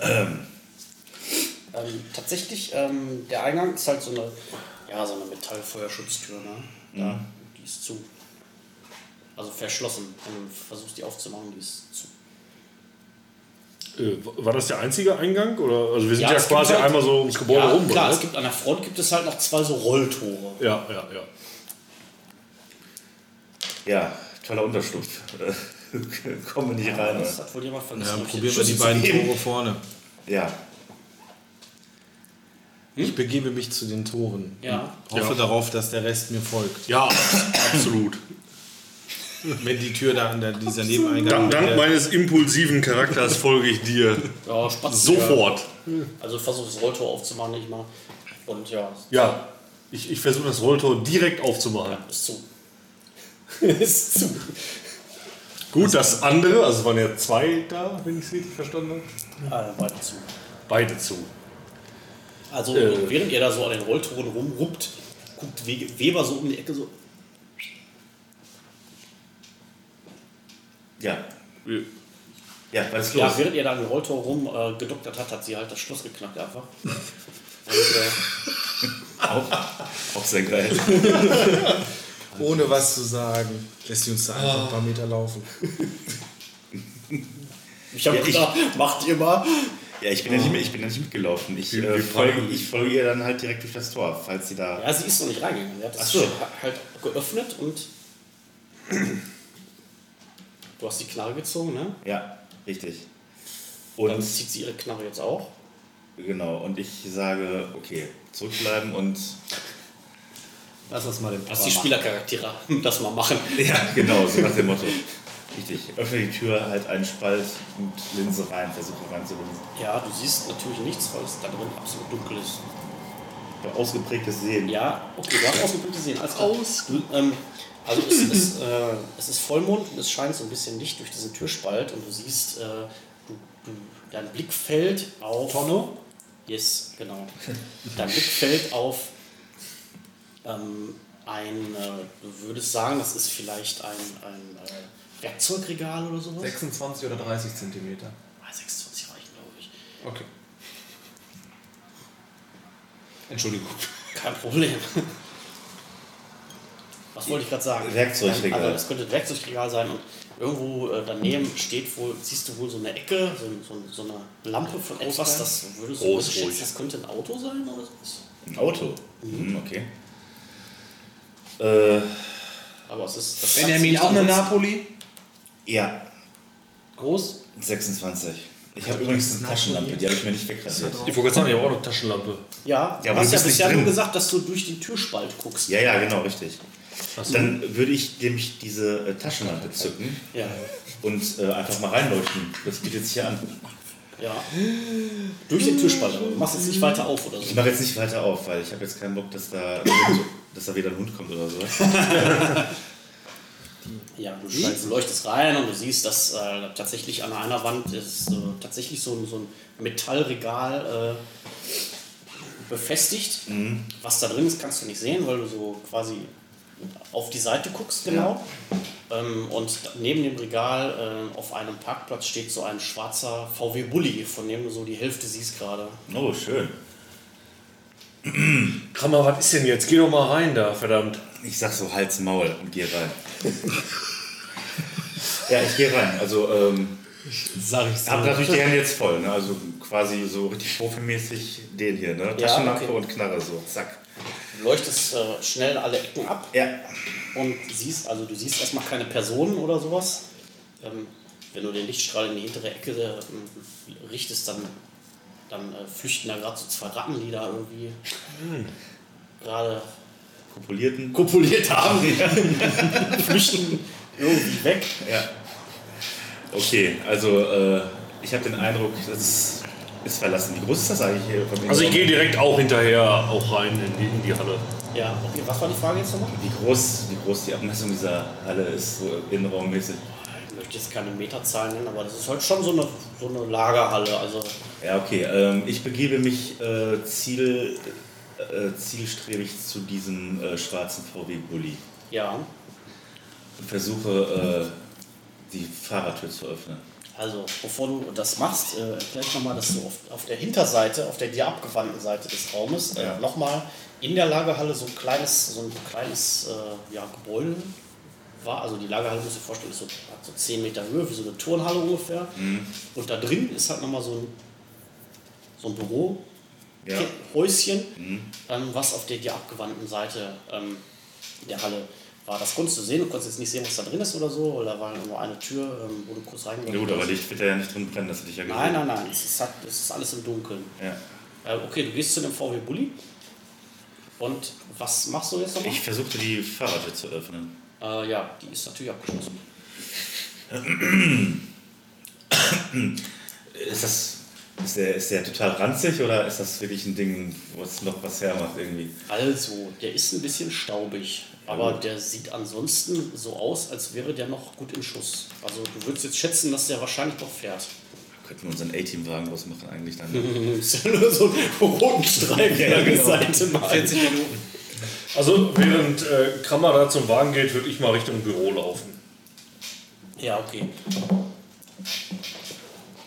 Ähm, tatsächlich, ähm, der Eingang ist halt so eine, ja, so eine Metallfeuerschutztür. Ne? Da, Die ist zu. Also verschlossen. Wenn du versuchst, die aufzumachen, die ist zu. Äh, war das der einzige Eingang? Oder? Also wir sind ja, es gibt quasi halt- einmal so ums Gebäude ja, rum. klar, oder? es gibt an der Front gibt es halt noch zwei so Rolltore. ja, ja, ja. Ja, toller Unterschlupf. Kommen wir nicht rein. Das hat wohl jemand Ja, vergessen. euch probieren wir die beiden geben. Tore vorne. Ja, Ich begebe mich zu den Toren. Ja. Hoffe Ja. darauf, dass der Rest mir folgt. Ja, absolut. Wenn die Tür da an der, dieser Nebeneingang. Dank, dank meines impulsiven Charakters folge ich dir Ja, Spatzen. sofort. Also versuch das Rolltor aufzumachen, nicht mal. Und ja, Ja, ich, ich versuche das Rolltor direkt aufzumachen. ist zu. ist zu. Gut, das andere, also es waren ja zwei da, wenn ich es richtig verstanden habe. Ah, weiter zu. Beide zu. Also Äh. während ihr da so an den Rolltoren rumruppt, guckt We- Weber so um die Ecke so. Ja. Ja, was ist Ja, los? während ihr da an Rolltor rum äh, gedoktert hat, hat sie halt das Schloss geknackt einfach. Und, äh, Auch sehr geil. Ohne was zu sagen, lässt sie uns da einfach ein paar Meter laufen. ich habe Ja, ich- gedacht, macht ihr mal. Ja, ich bin ja nicht, mit- ich bin ja nicht mitgelaufen. Ich, äh, folge, ich folge ihr dann halt direkt durch das Tor, falls sie da. Ja, sie ist noch nicht reingegangen. Sie hat Ach das so. halt geöffnet und. Du hast die Knarre gezogen, ne? Ja, richtig. Dann Und zieht sie ihre Knarre jetzt auch. genau, und ich sage, okay, zurückbleiben und. Lass uns mal den Lass Papa die machen. Spielercharaktere das mal machen. Ja, genau, so nach dem Motto. Richtig. Öffne die Tür, halt einen Spalt und Linse rein, versuche reinzulinsen. Ja, du siehst natürlich nichts, weil es da drin absolut dunkel ist. Habe ausgeprägtes Sehen. Ja, okay, du hast ausgeprägte sehen. Alles klar. Du, ähm, also es ist, äh, es ist Vollmond und es scheint so ein bisschen Licht durch diesen Türspalt und du siehst, äh, du, du, dein Blick fällt auf... Tonno? Yes, genau. Dein Blick fällt auf ähm, ein, äh, du würdest sagen, das ist vielleicht ein, ein äh, Werkzeugregal oder sowas? 26 oder 30 Zentimeter. Ah, 26 reichen, glaube ich. Okay. Entschuldigung. Kein Problem. Was wollte ich gerade sagen? Werkzeugregal. Also es könnte ein Werkzeugregal sein und irgendwo äh, daneben steht wohl, siehst du wohl so eine Ecke, so, so, so eine Lampe von etwas, das würde so Groß, schätzen, das könnte ein Auto sein oder sowas. Ein Auto. Mhm, okay. Äh, Aber es ist. Das Benjamin auch eine Napoli? ja, Groß? 26. Ich habe übrigens eine Taschenlampe, die habe ich mir nicht wegrasiert. Ich wollte gerade sagen, ich habe auch eine Taschenlampe. Ja, Ja, du aber hast du ja bisher nur gesagt, dass du durch den Türspalt guckst. Ja, ja, genau, richtig. Dann würde ich nämlich diese äh, Taschenlampe zücken Ja. und äh, einfach mal reinleuchten. Das bietet sich ja an. ja. Durch den Türspalt, aber du machst jetzt nicht weiter auf oder so. Ich mache jetzt nicht weiter auf, weil ich habe jetzt keinen Bock, dass da, dass da wieder ein Hund kommt oder so. Ja, du scheinst- leuchtest rein und du siehst, dass äh, tatsächlich an einer Wand ist äh, tatsächlich so ein, so ein Metallregal äh, befestigt. Was da drin ist, kannst du nicht sehen, weil du so quasi auf die Seite guckst, genau. Ähm, und neben dem Regal äh, auf einem Parkplatz steht so ein schwarzer VW Bulli, von dem du so die Hälfte siehst gerade. Oh, schön. Krammer, was ist denn jetzt? Geh doch mal rein da, verdammt. Ich sag so Hals, Maul und geh rein. ja, ich gehe rein. Also, ähm, Sag ich so. hab natürlich die Hände jetzt voll, ne? Also quasi so richtig profimäßig den hier, ne? Ja, Taschenlampe okay. und Knarre so. Zack. Du leuchtest äh, schnell alle Ecken ab. Ja. und siehst, also du siehst erstmal keine Personen oder sowas. Ähm, wenn du den Lichtstrahl in die hintere Ecke ähm, richtest, dann, dann äh, flüchten da gerade so zwei Ratten, die da irgendwie gerade Kopulierten. kopuliert haben. flüchten irgendwie weg. Ja. Okay, also äh, ich habe den Eindruck, das ist, verlassen. Wie groß ist das eigentlich hier? Von Also ich gehe direkt auch hinterher auch rein in die, in die Halle. Ja, okay, was war die Frage jetzt nochmal? Wie groß, wie groß die Abmessung dieser Halle ist, so innenraummäßig. Ich möchte jetzt keine Meterzahlen nennen, aber das ist halt schon so eine, so eine Lagerhalle. Also Ja, okay. Ähm, ich begebe mich äh, ziel, äh, zielstrebig zu diesem äh, schwarzen VW-Bully ja, und versuche, äh, die Fahrertür zu öffnen. Also bevor du das machst, äh, erkläre ich nochmal, dass du auf, auf der Hinterseite, auf der dir abgewandten Seite des Raumes, äh, Ja. nochmal in der Lagerhalle so ein kleines, so ein kleines äh, ja, Gebäude war. Also die Lagerhalle, muss ich dir vorstellen, ist so, hat so 10 Meter Höhe, wie so eine Turnhalle ungefähr. Und da drin ist halt nochmal so ein, so ein Büro, Ja. Häuschen, ähm, was auf der dir abgewandten Seite ähm, der Halle war. Das konntest du sehen, du konntest jetzt nicht sehen, was da drin ist oder so, da war nur eine Tür, ähm, wo du kurz reingegangen Ja, gut, aber Licht wird ja nicht drin brennen, das hätte ich ja gesehen. Nein, nein, nein, es ist, hat, es ist alles im Dunkeln. Ja. Äh, okay, du gehst zu dem VW Bulli. Und was machst du jetzt nochmal? Ich versuchte die Fahrertür zu öffnen. Äh, ja, die ist natürlich abgeschlossen. Ist das. Ist der, ist der total ranzig oder ist das wirklich ein Ding, was noch was hermacht irgendwie? Also, der ist ein bisschen staubig, aber der sieht ansonsten so aus, als wäre der noch gut in Schuss. Also, du würdest jetzt schätzen, dass der wahrscheinlich noch fährt. Könnten wir unseren A-Team-Wagen draus machen eigentlich dann? ist ja nur so einen roten Streifen Ja, an der genau. Seite mal. 40 Minuten. Also während äh, Krammer da zum Wagen geht, würde ich mal Richtung Büro laufen. Ja, okay.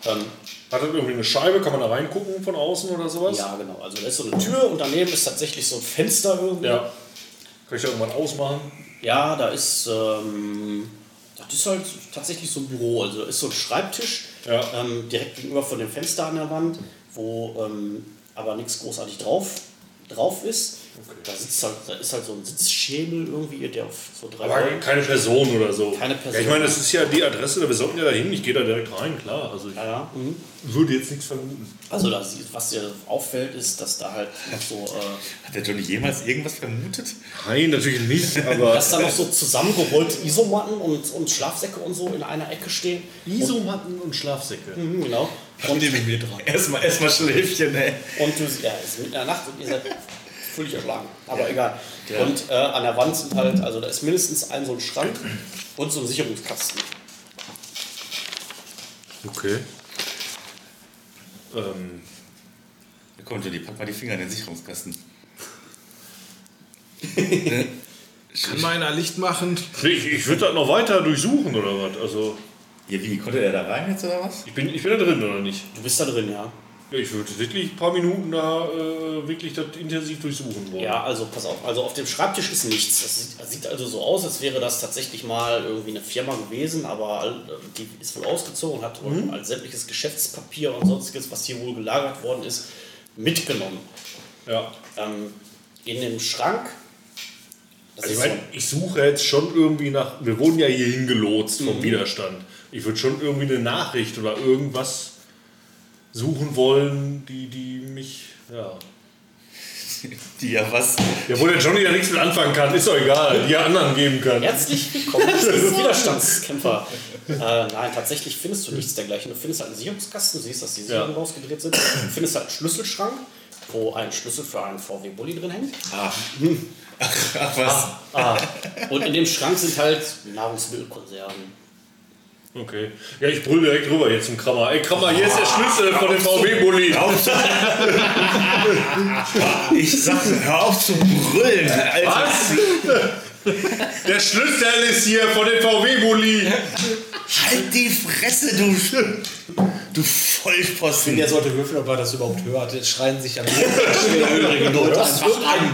Ähm, Hat das irgendwie eine Scheibe? Kann man da reingucken von außen oder sowas? ja, genau. Also, da ist so eine Tür und daneben ist tatsächlich so ein Fenster irgendwie. Ja. Kann ich da irgendwann ausmachen? Ja, da ist, ähm, das ist halt tatsächlich so ein Büro. Also da ist so ein Schreibtisch Ja. ähm, direkt gegenüber von dem Fenster an der Wand, wo ähm, aber nichts großartig drauf, drauf ist. Da, sitzt halt, da ist halt so ein Sitzschemel irgendwie, der auf so drei Aber Rollen- keine Person oder so. Keine Person. Ja, ich meine, das ist ja die Adresse, wir sollten ja dahin. Ich gehe da direkt rein, klar. Also ich Ja, ja. Mhm. würde jetzt nichts vermuten. Also da, sieht- was dir auffällt, ist, dass da halt noch so, äh, Hat der Johnny jemals irgendwas vermutet? Nein, natürlich nicht, aber. dass da noch so zusammengerollte Isomatten und, und Schlafsäcke und so in einer Ecke stehen. Isomatten und Schlafsäcke. Mhm, genau. Und, ich mir dran. Erstmal erstmal Schläfchen, ey. Und du ja, es ist mitten in der Nacht und ihr seid völlig erschlagen. Aber egal. Und äh, an der Wand sind halt, also da ist mindestens ein so ein Schrank und so ein Sicherungskasten. Okay. Ähm, Komm, Johnny, pack mal die Finger in den Sicherungskasten. Kann mal einer Licht machen? nee, ich ich würde das noch weiter durchsuchen oder was? Also, Ja, wie, konnte er da rein jetzt oder was? ich bin, ich bin da drin oder nicht? Du bist da drin, ja. Ja, ich würde wirklich ein paar Minuten da äh, wirklich das intensiv durchsuchen wollen. Ja, also pass auf. Also auf dem Schreibtisch ist nichts. Das sieht, das sieht also so aus, als wäre das tatsächlich mal irgendwie eine Firma gewesen, aber all- die ist wohl ausgezogen, hat Mhm. als sämtliches Geschäftspapier und sonstiges, was hier wohl gelagert worden ist, mitgenommen. ja. Ähm, in dem Schrank. Also ich meine, ein- ich suche jetzt schon irgendwie nach. Wir wurden ja hier hingelotst Mhm. vom Widerstand. Ich würde schon irgendwie eine Nachricht oder irgendwas suchen wollen, die, die mich. Ja. Die ja was? Ja, wo der Johnny ja nichts mit anfangen kann, ist doch egal, die er anderen geben kann. Herzlich willkommen, Widerstandskämpfer. äh, nein, tatsächlich findest du nichts dergleichen. Du findest halt einen Sicherungskasten, du siehst, dass die Sicherungen Ja. rausgedreht sind. Du findest halt einen Schlüsselschrank, wo ein Schlüssel für einen VW-Bully drin hängt. Ah. Ach, ach was? Ah, und in dem Schrank sind halt Nahrungsmittelkonserven. Okay. Ja, ich brüll direkt rüber jetzt zum Krammer. Ey, Krammer, hier ist der Schlüssel von dem VW-Bulli. Ich sag, hör auf zu brüllen, Alter. Was? Der Schlüssel ist hier von dem VW-Bulli. Halt die Fresse, du, du Vollpfosten. Der sollte würfeln, ob er das überhaupt hört. Jetzt schreien sich am schwerhörige Leute einfach an.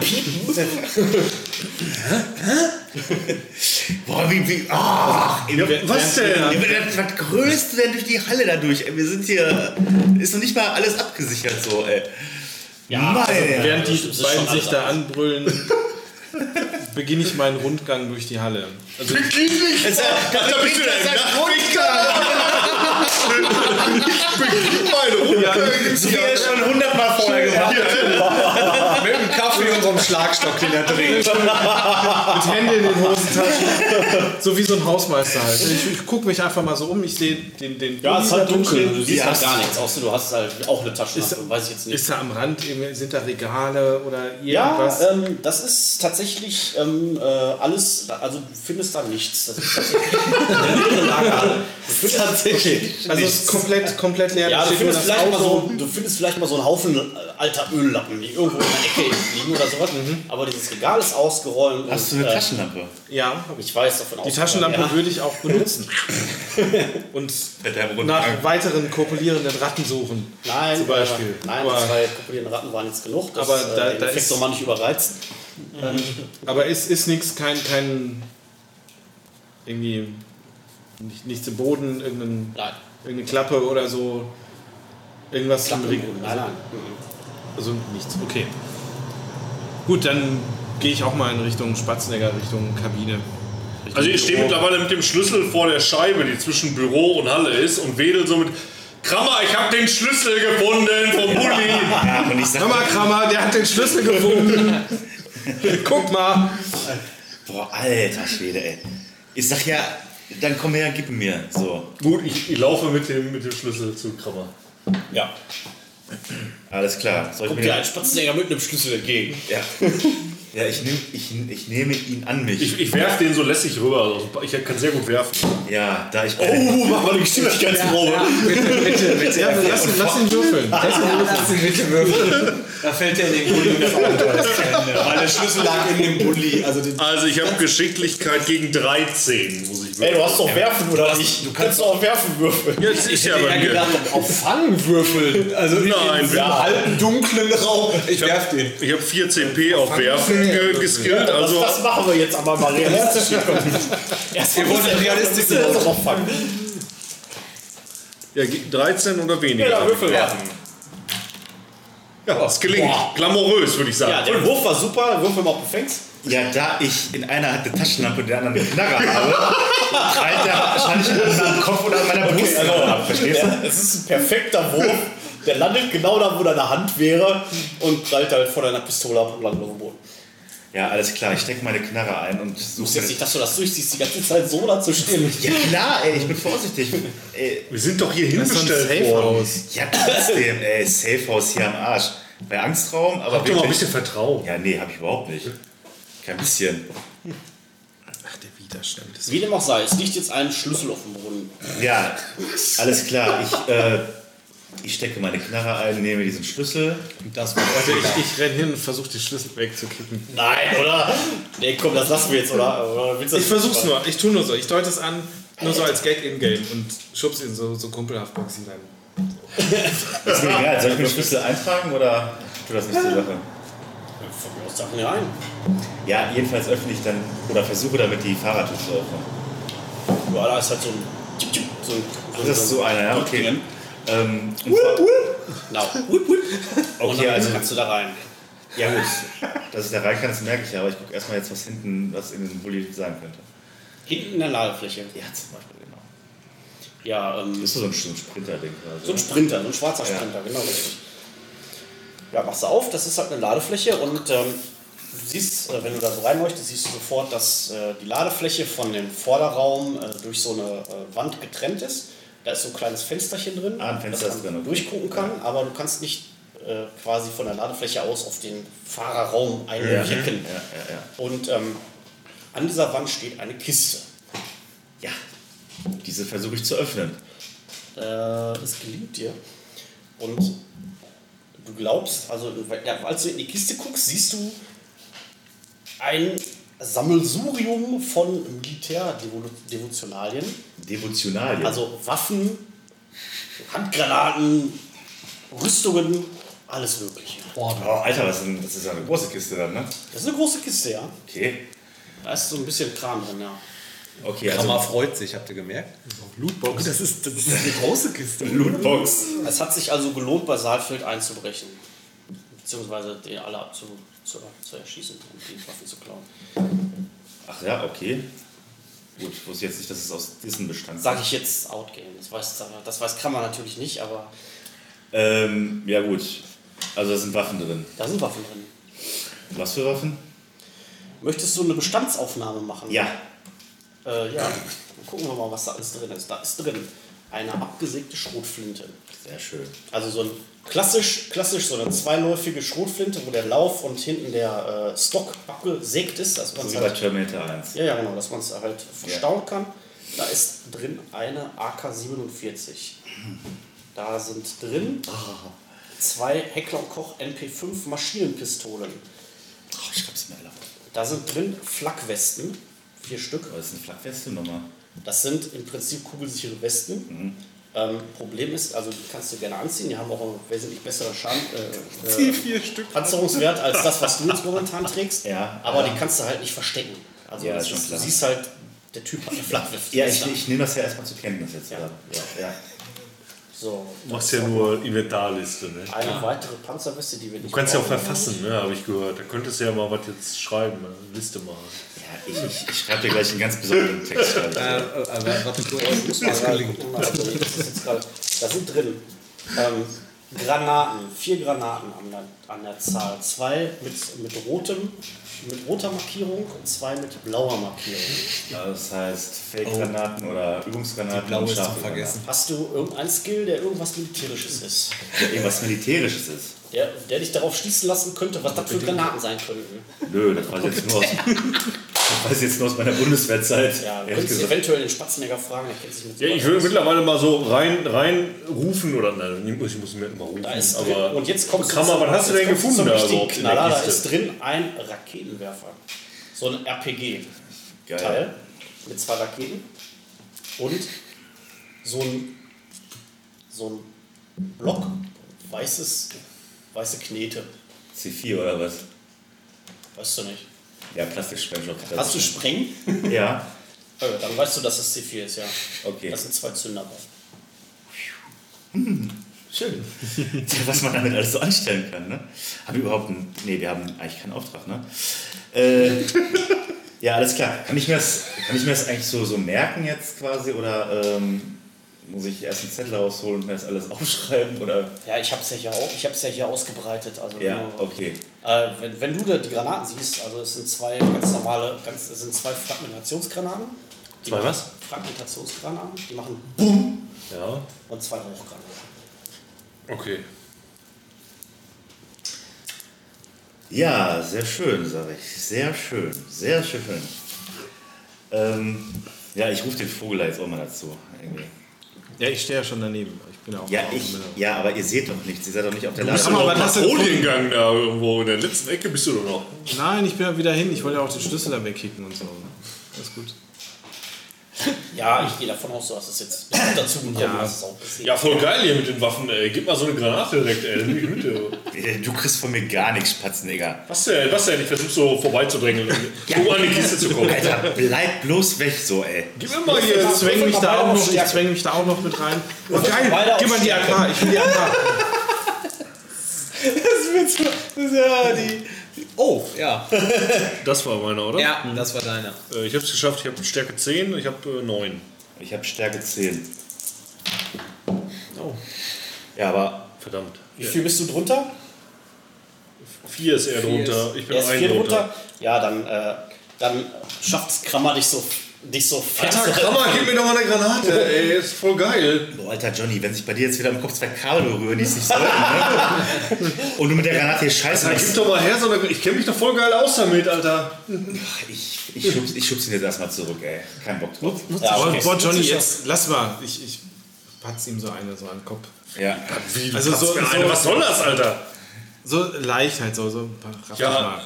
Boah, wie, wie. Was denn? Ja, was, was größt du denn durch die Halle dadurch? Ey, wir sind hier, ist noch nicht mal alles abgesichert so, ey. Ja, also. Während die Das beiden sich da anbrüllen, beginne ich meinen Rundgang durch die Halle. Also Es, da bist du Meine Ruhe. So wie er schon hundertmal vorher gemacht. Hat. Mit unserem Schlagstock, den er dreht. Mit Hände in den Hosentaschen. so wie so ein Hausmeister halt. Ich, ich gucke mich einfach mal so um, ich sehe den, den Ja, es ist halt dunkel. Du siehst Ja. halt gar nichts, außer du hast halt auch eine Taschenlampe. Ist- weiß ich jetzt nicht. Ist da am Rand, irgendwie- sind da Regale oder Ja, irgendwas? ähm, das ist tatsächlich ähm, äh, alles, also du findest da nichts. Das ist tatsächlich Lagerhalle. Tatsächlich also es ist komplett, komplett leer. Ja, du findest, das vielleicht mal so, du findest vielleicht mal so einen Haufen äh, alter Öllappen, die irgendwo in der Ecke liegen oder sowas. Aber dieses Regal ist ausgeräumt. Hast du eine äh, Taschenlampe? Ja, ich. Weiß davon Die Taschenlampe ja. würde ich auch benutzen. Und nach weiteren kopulierenden Ratten suchen. Nein, zum Beispiel. Äh, nein, aber, zwei kopulierenden Ratten waren jetzt genug. Das, Aber äh, da- den da Effekt ist- soll man nicht überreizen. aber ist, ist nichts, kein, kein. Irgendwie. Nicht, nichts im Boden, irgendein, Nein, irgendeine Klappe oder so. Irgendwas Klappe im im Reg- Boden. Nein, nein. Also nichts, okay. Gut, dann gehe ich auch mal in Richtung Spatzenegger, Richtung Kabine. Richtung Also ich stehe mittlerweile mit dem Schlüssel vor der Scheibe, die zwischen Büro und Halle ist und wedel so mit Krammer, ich habe den Schlüssel gefunden vom Bulli. Hör mal, Kramer, der hat den Schlüssel gefunden. Guck mal. boah, alter Schwede, ey. Ich sag ja, dann komm her, gib mir. So, Gut, ich, ich laufe mit dem, mit dem Schlüssel zu Krammer. Ja. Alles klar. Soll mir dir ein Spatzenjäger mit einem Schlüssel entgegen. ja. ja, ich, nehm, ich, ich nehme ihn an mich. Ich, ich werfe den so lässig rüber. Also ich kann sehr gut werfen. ja, da ich. Oh, mach mal eine Geschicklichkeitsprobe. Bitte, bitte, bitte. Ja, lass, ihn- lass ihn würfeln. Lass ihn würfeln. Lass ihn bitte würfeln. Da fällt er in den Bulli des Autos. Weil der Schlüssel lag in dem Bulli. Also Also ich habe Geschicklichkeit gegen 13, muss Ey, du hast doch werfen, oder nicht? Du kannst doch auf werfen würfeln. Jetzt ist ja Ich hätte mir. gedacht, auf Fangen würfeln. Also in Nein, diesem halben dunklen Raum. Ich werf den. Ich habe 4 CP auf Werfen ge geskillt. Das, Also das machen wir jetzt aber mal realistisch. Ihr wollt realistisch auch fangen. ja, 13 oder weniger. Ja, Würfel werfen. Ja, es gelingt. Glamourös, würde ich sagen. Ja, der Wurf war super. Würfel mal, du fängst. Ja, da ich in einer Hand eine Taschenlampe und in der anderen eine Knarre habe, prallt der wahrscheinlich an meinem Kopf oder an meiner Brust also, ab. Verstehst du? Es ist ein perfekter Wurf. Der landet genau da, wo deine Hand wäre und prallt halt vor deiner Pistole ab und landet auf dem Boden. Ja, alles klar. Ich stecke meine Knarre ein und Du suche. musst jetzt nicht, dass du das durchziehst, die ganze Zeit so da zu stehen. Ja klar, ey, ich bin vorsichtig. Ey, Wir sind doch hier Das ist so ein hinbestellt worden. Safe-Haus. ja, trotzdem, ey, Safehouse hier am Arsch. Bei Angstraum, aber Habt ihr mal ein wirklich- bisschen Vertrauen. Ja, nee, hab ich überhaupt nicht. Kein bisschen. Ach, der Widerstand. ist- Wie dem auch sei, es liegt jetzt ein Schlüssel auf dem Boden. Ja, alles klar. Ich, äh, ich stecke meine Knarre ein, nehme diesen Schlüssel. Das war Warte, ich, ich renn hin und versuche den Schlüssel wegzukicken. Nein, oder? Nee, komm, das lassen wir jetzt, oder? oder willst du das Ich versuch's nur, ich tu nur so. Ich deute es an, nur so als Gag in-game und schub's ihn so, so kumpelhaft Boxy rein. Ist mir egal. Soll ich mir den Schlüssel eintragen oder tut das nicht zur Sache? Von mir aus Sachen ein. Ja, jedenfalls öffne ich dann oder versuche damit die Fahrradtür zu öffnen. Ja, da ist halt so ein. So ein Ach, das ist so einer, ja, okay. Ähm, und zwar, Genau. Okay, also, kannst du da rein. ja gut, dass ich da rein kann, das merke ich ja, aber ich gucke erstmal jetzt, was hinten, was in dem Bulli sein könnte. Hinten in der Ladefläche. Ja, zum Beispiel, genau. Ja, ähm, Das ist so ein, so ein Sprinter-Ding quasi. so ein Sprinter, so ein schwarzer Sprinter, genau richtig. Ja, machst du auf, das ist halt eine Ladefläche und ähm, du siehst, äh, wenn du da so rein möchtest, siehst du sofort, dass äh, die Ladefläche von dem Vorderraum äh, durch so eine äh, Wand getrennt ist. Da ist so ein kleines Fensterchen drin, Ah, ein Fenster das ist man drin, okay. durchgucken kann, aber du kannst nicht äh, quasi von der Ladefläche aus auf den Fahrerraum einchecken. Ja, ja, ja. Und ähm, an dieser Wand steht eine Kiste. Ja, diese versuche ich zu öffnen. Äh, es gelingt dir. Und du glaubst, also ja, als du in die Kiste guckst, siehst du ein Sammelsurium von Militärdevotionalien. Devotionalien. Also Waffen, Handgranaten, Rüstungen, alles Mögliche. oh, Alter, was ist denn, das ist ja eine große Kiste dann, ne? Das ist eine große Kiste, ja. Okay. Da ist so ein bisschen Kram drin, ja. Okay, Kammer also freut sich, habt ihr gemerkt? Lootbox. Das ist, das ist eine große Kiste. Lootbox. Es hat sich also gelohnt, bei Saalfeld einzubrechen. Beziehungsweise den alle abzu, zu, zu erschießen und die Waffen zu klauen. Ach ja, okay. Gut, ich wusste jetzt nicht, dass es aus diesen Bestand Sage ich jetzt Outgame. Das weiß, das weiß Krammer natürlich nicht, aber Ähm, ja gut. Also da sind Waffen drin. da sind Waffen drin. Was für Waffen? Möchtest du eine Bestandsaufnahme machen? Ja. Äh, ja. Gucken wir mal, was da alles drin ist. Da ist drin eine abgesägte Schrotflinte. Sehr schön. Also so ein klassisch, klassisch so eine zweiläufige Schrotflinte, wo der Lauf und hinten der äh, Stock abgesägt ist, dass man So es wie bei halt, Terminator 1. ja, ja, genau, dass man es halt verstauen kann. Da ist drin eine AK-47. Da sind drin zwei Heckler und Koch NP5 Maschinenpistolen. Oh, ich ist mir alle. Da sind drin Flakwesten, vier Stück. Was ist eine Flakweste nochmal? Das sind im Prinzip kugelsichere Westen. Ähm, Problem ist, also die kannst du gerne anziehen, die haben auch einen wesentlich besseren Schaden, äh, äh, Vier Stück. Panzerungswert als das, was du jetzt momentan trägst. Ja. Aber die kannst du halt nicht verstecken. Also Ja, das ist du siehst halt, der Typ hat eine Flachweste. Ja, ich, ich nehme das ja erstmal zur Kenntnis jetzt. Ja. ja. ja. So, Du machst ja nur Inventarliste, ne? eine weitere Panzerweste, die wir nicht Du kannst ja auch verfassen, ne? Habe ich gehört. Da könntest du ja mal was jetzt schreiben, eine Liste machen. ja ich, ich, schreibe dir gleich einen ganz besonderen Text. Äh, äh, warte das ist jetzt gerade- Da sind drin ähm, Granaten, vier Granaten an der, an der Zahl. Zwei mit, mit, rotem, mit roter Markierung und zwei mit blauer Markierung. Ja, das heißt Fake-Granaten oder Übungsgranaten. Blau ist zum Vergessen. Hast du irgendeinen Skill, der irgendwas Militärisches ist? Ja, irgendwas Militärisches ist. Der, der dich darauf schließen lassen könnte, was das für Granaten sein könnten. Nö, das weiß ich jetzt nur aus, das weiß ich jetzt nur aus meiner Bundeswehrzeit. Ja, du könntest eventuell den Spatzenegger fragen, Ja, ich würde mittlerweile mal so rein, rein rufen oder nein, ich muss, ich muss mir immer rufen. Da ist aber und jetzt kommst du Kammer, was hast du denn gefunden da überhaupt Knaller, da ist drin ein Raketenwerfer. So ein RPG-Teil Geil. mit zwei Raketen und so ein, so ein Block weißes, weiße Knete. C4 oder was? Weißt du nicht. Ja, Plastiksprengstoff. Hast du Spreng? Ja, Äh, dann weißt du, dass es C4 ist, ja. okay. Da sind zwei Zünder bei. Schön. Was man damit alles so anstellen kann, ne? Haben wir überhaupt einen. Nee, wir haben eigentlich keinen Auftrag, ne? Äh, ja, alles klar. Kann ich mir das, kann ich mir das eigentlich so, so merken jetzt quasi oder ähm, muss ich erst einen Zettel rausholen und mir das alles aufschreiben? Oder? Ja, ich habe es ja hier auch, ich habe es ja hier ausgebreitet. Also Ja, okay. Äh, wenn, wenn du da die Granaten siehst, also es sind zwei ganz normale, ganz, es sind zwei Fragmentationsgranaten. Die Zwei was? Fragmentationsgranaten, die machen BUM Ja, und zwei Hochgranaten. okay. Ja, sehr schön, sage ich. Sehr schön. Sehr schön. Ähm, ja, ich rufe den Vogel jetzt auch mal dazu. Irgendwie. Ja, ich stehe ja schon daneben. Bin ja ich, ja, aber ihr seht doch nichts. Ihr seid doch nicht auf der Bist du Aber hast du gefunden? Patrouillengang da irgendwo in der letzten Ecke bist du doch noch. Nein, ich bin ja wieder hin. Ich wollte ja auch den Schlüssel da wegkicken und so. Alles gut. Ja, ich gehe davon aus, du hast es jetzt dazu bekommen, Ja. Ja, voll geil hier mit den Waffen, ey. Gib mal so eine Granate direkt, ey. Ey. Du kriegst von mir gar nichts, Spatzenegger. Was denn? Was denn? Ich versuch so vorbeizudrängeln, um an die Kiste zu kommen. Alter, bleib bloß weg so, ey. Gib mir mal hier. Ich zwänge mich, da auch noch- ich zwänge mich da auch noch mit rein. Oh, geil, gib mal die. AK. Ich will die AK. Das wird so. Das ist ja die. Oh, ja. Das war meiner, oder? Ja, das war deiner. Äh, Ich habe es geschafft. Ich habe Stärke 10 und ich habe äh, 9. Ich habe Stärke 10. Oh. Ja, aber Verdammt. Wie viel bist du drunter? 4 ist er drunter. Ich bin Er ist ein vier drunter. drunter. Ja, dann, äh, dann schafft Krammer dich so, dich so fest. gib mir doch mal eine Granate, ey. Ist voll geil. Boah, alter Johnny, wenn sich bei dir jetzt wieder im Kopf zwei Kabel berühren, die es nicht sollten, ne? Und du mit der Granate hier scheiße Dann gib doch mal her, so eine, ich kenne mich doch voll geil aus damit, Alter. Ich, ich, schubs, ich schubs ihn jetzt erstmal zurück, ey. Kein Bock drauf. Ja, Boah, okay. boah, Johnny, jetzt lass mal. Ich, ich patz ihm so eine so an den Kopf. Ja. Wie, Also also so- so, so- eine, was soll das, Alter? So leicht halt so. so raff Ja. dich mal.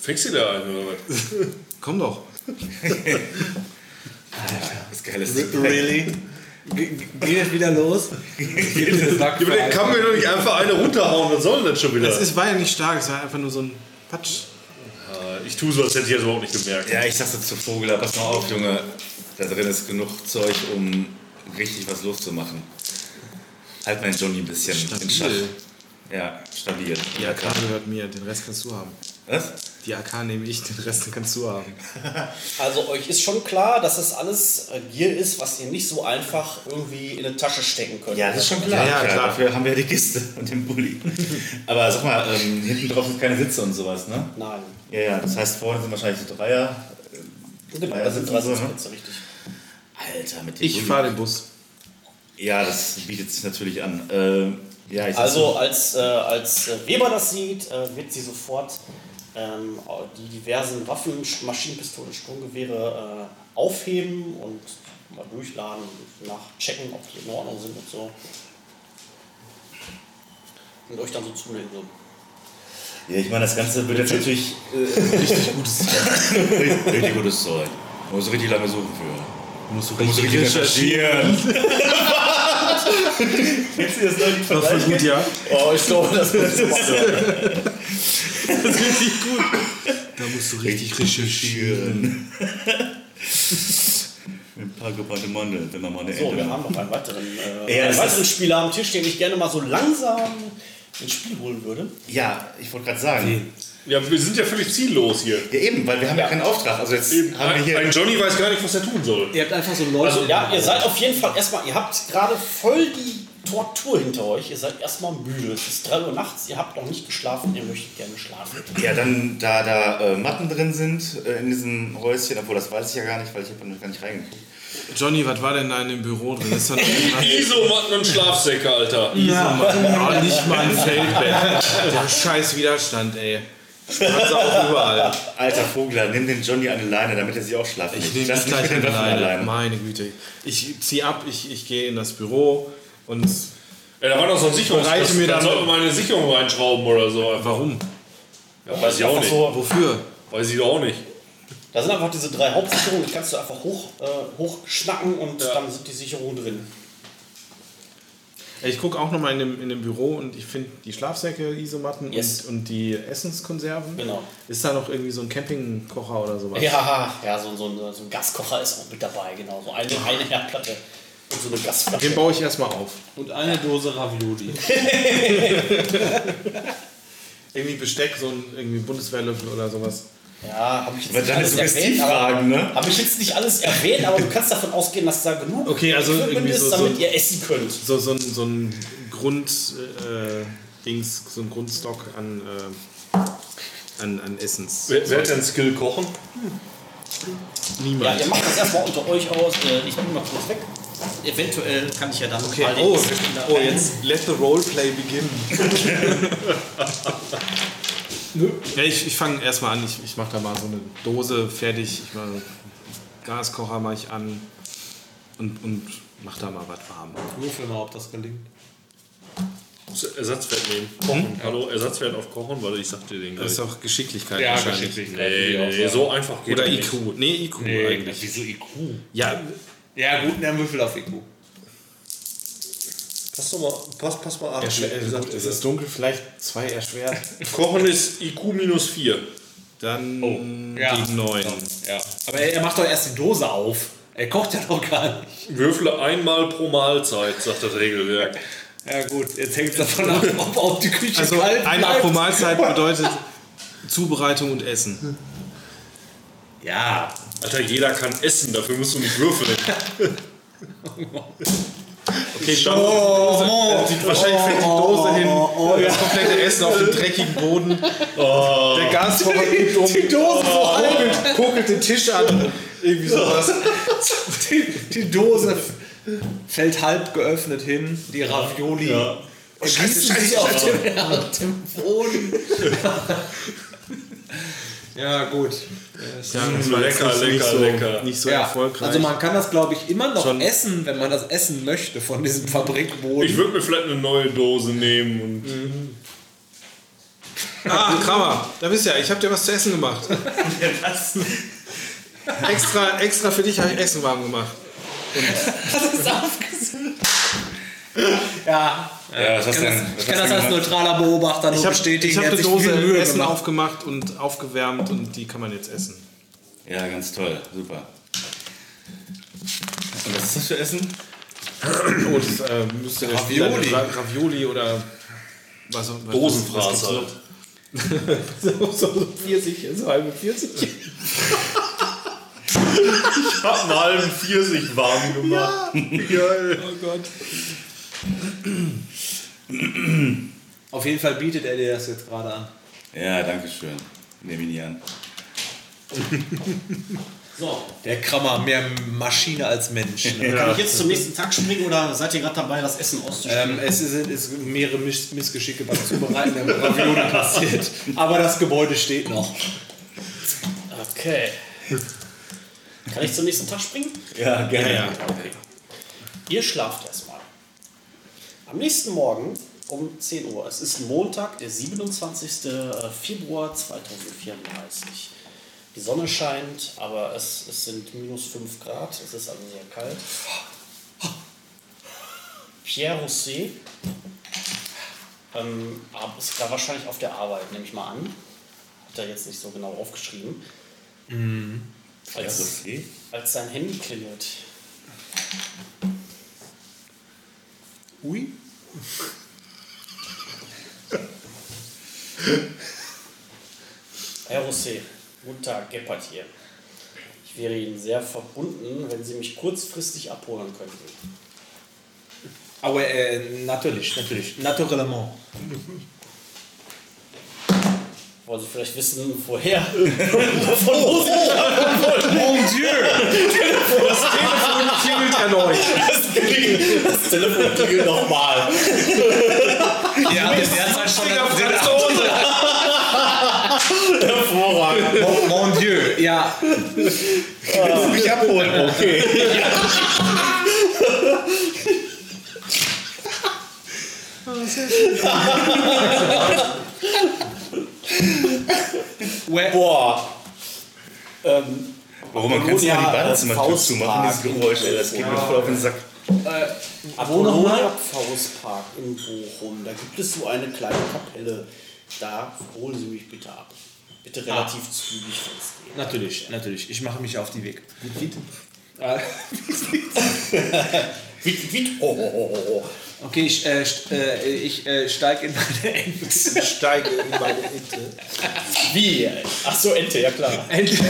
Fängst du da ein, oder was? Komm doch. Das Geile ist, Really? Ge- Geht jetzt wieder los? Geht das Ja, aber der kann mir doch nicht einfach eine runterhauen, was soll denn das schon wieder? Es ist, war ja nicht stark, es war einfach nur so ein Patsch. ich tue so, als hätte ich das überhaupt nicht gemerkt. Ja, ich sag's jetzt zu Vogel, pass mal auf, Junge. Da drin ist genug Zeug, um richtig was loszumachen. Halt meinen Johnny ein bisschen in Schach. Stabil. Ja, stabil. Die AK gehört mir, den Rest kannst du haben. Was? Die AK nehme ich, den Rest kannst du haben. Also euch ist schon klar, dass das alles äh, Gear ist, was ihr nicht so einfach irgendwie in eine Tasche stecken könnt. Ja, das ist schon klar. Ja, ja, klar. Dafür haben wir ja die Kiste und den Bulli. Aber sag mal, ähm, hinten drauf sind keine Sitze und sowas, ne? Nein. Ja, ja, das heißt, vorne sind wahrscheinlich so Dreier. Genau, das sind so, 30 ne? Richtig. Alter, mit dem Ich fahre den Bus. Ja, das bietet sich natürlich an. Äh, ja, Also so, als, äh, als Weber das sieht, äh, wird sie sofort ähm, die diversen Waffen, Sch- Maschinenpistolen, Sturmgewehre äh, aufheben und mal durchladen, nachchecken, ob die in Ordnung sind und so. Und euch dann so zulegen. So. ja, ich meine, das Ganze wird jetzt natürlich äh, richtig gutes Zeug. richtig gutes Zeug. Man muss richtig lange suchen für. Man muss richtig recherchieren. Kennst du das noch nicht voll gut, ja. Oh, ich glaube, das wird machen. Das ist richtig gut. Da musst du richtig recherchieren. Ein paar gebrannte Mandeln, wenn man mal eine So, Ente wir haben noch einen weiteren, äh, Ja, einen weiteren ist- Spieler am Tisch, den ich gerne mal so langsam ins Spiel holen würde. Ja, ich wollte gerade sagen. Ja, wir sind ja völlig ziellos hier. Ja, eben, weil wir haben ja, keinen Auftrag. Also jetzt haben wir hier. ein Johnny weiß gar nicht, was er tun soll. Ihr habt einfach so Leute. Also ja, ihr seid auf jeden Fall erstmal, ihr habt gerade voll die Tortur hinter euch. Ihr seid erstmal müde. Es ist 3 Uhr nachts, ihr habt noch nicht geschlafen, ihr möchtet gerne schlafen. Ja, dann, da da äh, Matten drin sind äh, in diesem Häuschen, obwohl das weiß ich ja gar nicht, weil ich habe noch gar nicht reingeguckt. Johnny, was war denn da in dem Büro drin? Ist da noch? Isomatten und Schlafsäcke, Alter. Oh, nicht mal ein Feldbett. Der scheiß Widerstand, ey. Spratze auch überall. Alter Vogler, nimm den Johnny an die Leine, damit er sich auch schlafen Ich nehme dich gleich die Waffen Leine. Meine Güte. Ich zieh ab, ich, ich gehe in das Büro und Ja, da war doch so ein Sicherungskasten. mir Da dann- sollten wir mal eine Sicherung reinschrauben oder so. warum? Ja, weiß ich auch nicht. so, Wofür? Weiß ich doch auch nicht. da sind einfach diese drei Hauptsicherungen, die kannst du einfach hoch, äh, hochschnacken und dann sind die Sicherungen drin. Ich gucke auch nochmal in dem, in dem Büro und ich finde die Schlafsäcke, Isomatten Yes. und, und die Essenskonserven. Genau. Ist da noch irgendwie so ein Campingkocher oder sowas? Ja, ja, so, so, ein- so ein Gaskocher ist auch mit dabei, genau. So eine, eine Herdplatte und so eine Gasflasche. Den baue ich erstmal auf. und eine Dose Ravioli. Irgendwie Besteck, so ein irgendwie Bundeswehrlöffel oder sowas. Ja, habe ich jetzt Aber nicht alles erwähnt, aber ne? habe ich jetzt nicht alles erwähnt, aber du kannst davon ausgehen, dass da genug Okay, also irgendwie ist, so- damit so- ihr essen könnt. So, so, ein, so ein Grund, äh, Dings, so ein Grundstock an, äh, an, an Essens. Wer, wer hat denn Skill kochen? Ja, Niemand. ihr macht das erstmal unter euch aus. Äh, Ich nehme mal kurz weg. Eventuell kann ich ja dann Okay, mal den oh, oh, jetzt let the roleplay begin. ja, ich ich fange erstmal an, ich, ich mache da mal so eine Dose fertig, ich mache Gaskocher mache ich an und, und mach da mal was warm. Würfel mal, ob das gelingt. Ersatzwert nehmen. Kochen. Hallo, Ersatzwert auf Kochen, weil ich sagte den Das gleich. ist auch Geschicklichkeit Ja, wahrscheinlich. Geschicklichkeit. Nee, nee, so einfach geht Oder das IQ. nicht. Nee, IQ Nee, eigentlich. wieso IQ? Ja, Ja, gut, dann Würfel auf IQ. Pass, doch mal, pass, pass mal auf. erschwer, Wie gesagt, es ist dunkel, vielleicht zwei erschwert. Kochen ist IQ minus 4. Dann ja. gegen neun. Ja. Aber er, er macht doch erst die Dose auf. Er kocht ja doch gar nicht. Würfle einmal pro Mahlzeit, sagt das Regelwerk. Ja gut, jetzt hängt es davon ab, ob auch die Küche Also kalt einmal bleibt. pro Mahlzeit bedeutet Zubereitung und Essen. Ja. Alter, jeder kann essen, dafür musst du nicht würfeln. Okay, dann die, wahrscheinlich fällt die Dose hin, das komplette Essen auf den dreckigen Boden. Der Gaskocher kippt um. Die Dose kokelt, kokelt den Tisch an. Irgendwie sowas. Die, die Dose fällt halb geöffnet hin, die Ravioli ergießen sich auf dem, auf dem Boden. ja, gut. Ja, das war Lecker, jetzt nicht, lecker, so, lecker. nicht so Ja, erfolgreich. also man kann das, glaube ich, immer noch Schon. essen, wenn man das essen möchte von diesem Fabrikboden. Ich würde mir vielleicht eine neue Dose nehmen und ah, Kramer, da bist du ja. Ich habe dir was zu essen gemacht. extra, extra für dich habe ich Essen warm gemacht. ja, Ja, was hast ich kann, denn? das, Was ich kann das als neutraler Beobachter nur Ich habe bestätigen. ich hab hat eine Dose Essen gemacht. aufgemacht und aufgewärmt und die kann man jetzt essen. Ja, ganz toll, super. Und was ist das für Essen? Oh, das äh, müsste Ravioli. Ra Ravioli oder was, was Dosenfraß halt. so, so 40, so halbe 40. Ich hab einen halben Pfirsich warm gemacht. Geil. Oh Gott. Auf jeden Fall bietet er dir das jetzt gerade an. Ja, danke schön. Nehme ich nie an. So, Der Krammer, mehr Maschine als Mensch. Ne? kann ich jetzt zum nächsten Tag springen oder seid ihr gerade dabei, das Essen auszuspielen? Ähm, es sind mehrere Miss Missgeschicke beim Zubereiten der Ravioli passiert. Aber das Gebäude steht noch. Okay. Kann ich zum nächsten Tag springen? Ja, gerne. Ja, Okay. Ihr schlaft erstmal. Am nächsten Morgen um 10 Uhr, es ist Montag, der 27. Februar 2034. Die Sonne scheint, aber es, es sind minus 5 Grad, es ist also sehr kalt. Pierre Rosset ähm, ist da wahrscheinlich auf der Arbeit, nehme ich mal an. Hat er jetzt nicht so genau aufgeschrieben. Als, Rosé? als sein Handy klingelt. Ui. Herr Rosé, guten Tag, Gebhardt hier. Ich wäre Ihnen sehr verbunden, wenn Sie mich kurzfristig abholen könnten. Aber äh, natürlich, natürlich. Naturellement. Wollen Sie vielleicht wissen, woher? Von wo Sie wollen? Mon Dieu! klingelt erneut. Das Telefon klingelt nochmal. Ja, aber derzeit schon den Hervorragend. Mon, mon Dieu, ja. Willst du mich abholen? Okay. Where, Boah. Ähm, Warum? Man kann sich ja die Badezimmertür äh, zumachen, dieses Geräusch, ey, das geht mir voll auf den Sack. Apollonia Faustpark in Bochum. Da gibt es so eine kleine Kapelle. Da holen Sie mich bitte ab. Bitte relativ zügig, wenn es geht. Natürlich, natürlich. Ich mache mich auf die Weg. Äh, Witt, witt, oh, oh, oh, oh. Okay, ich, äh, st äh, ich äh, steige in meine Ente. Steige in meine Ente. Wie? Ach so, Ente, ja klar. Ente.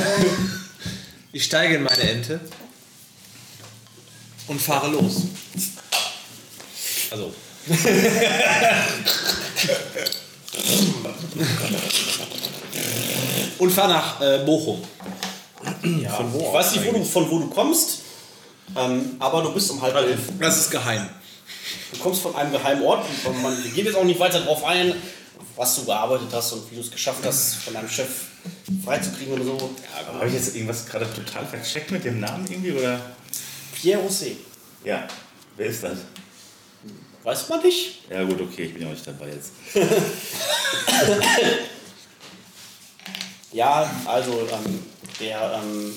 Ich steige in meine Ente und fahre los. Also. und fahre nach äh, Bochum. Ja, ich weiß nicht, wo du, von wo du kommst, ähm, aber du bist um halb elf. Das ist geheim. Du kommst von einem geheimen Ort. Und man geht jetzt auch nicht weiter darauf ein, was du gearbeitet hast und wie du es geschafft hast, von deinem Chef freizukriegen oder so. Habe ich jetzt irgendwas gerade total vercheckt mit dem Namen irgendwie? Oder? Pierre Rosé. Ja, wer ist das? Weiß man nicht? Ja, gut, okay, ich bin ja auch nicht dabei jetzt. Ja, also ähm, der ähm,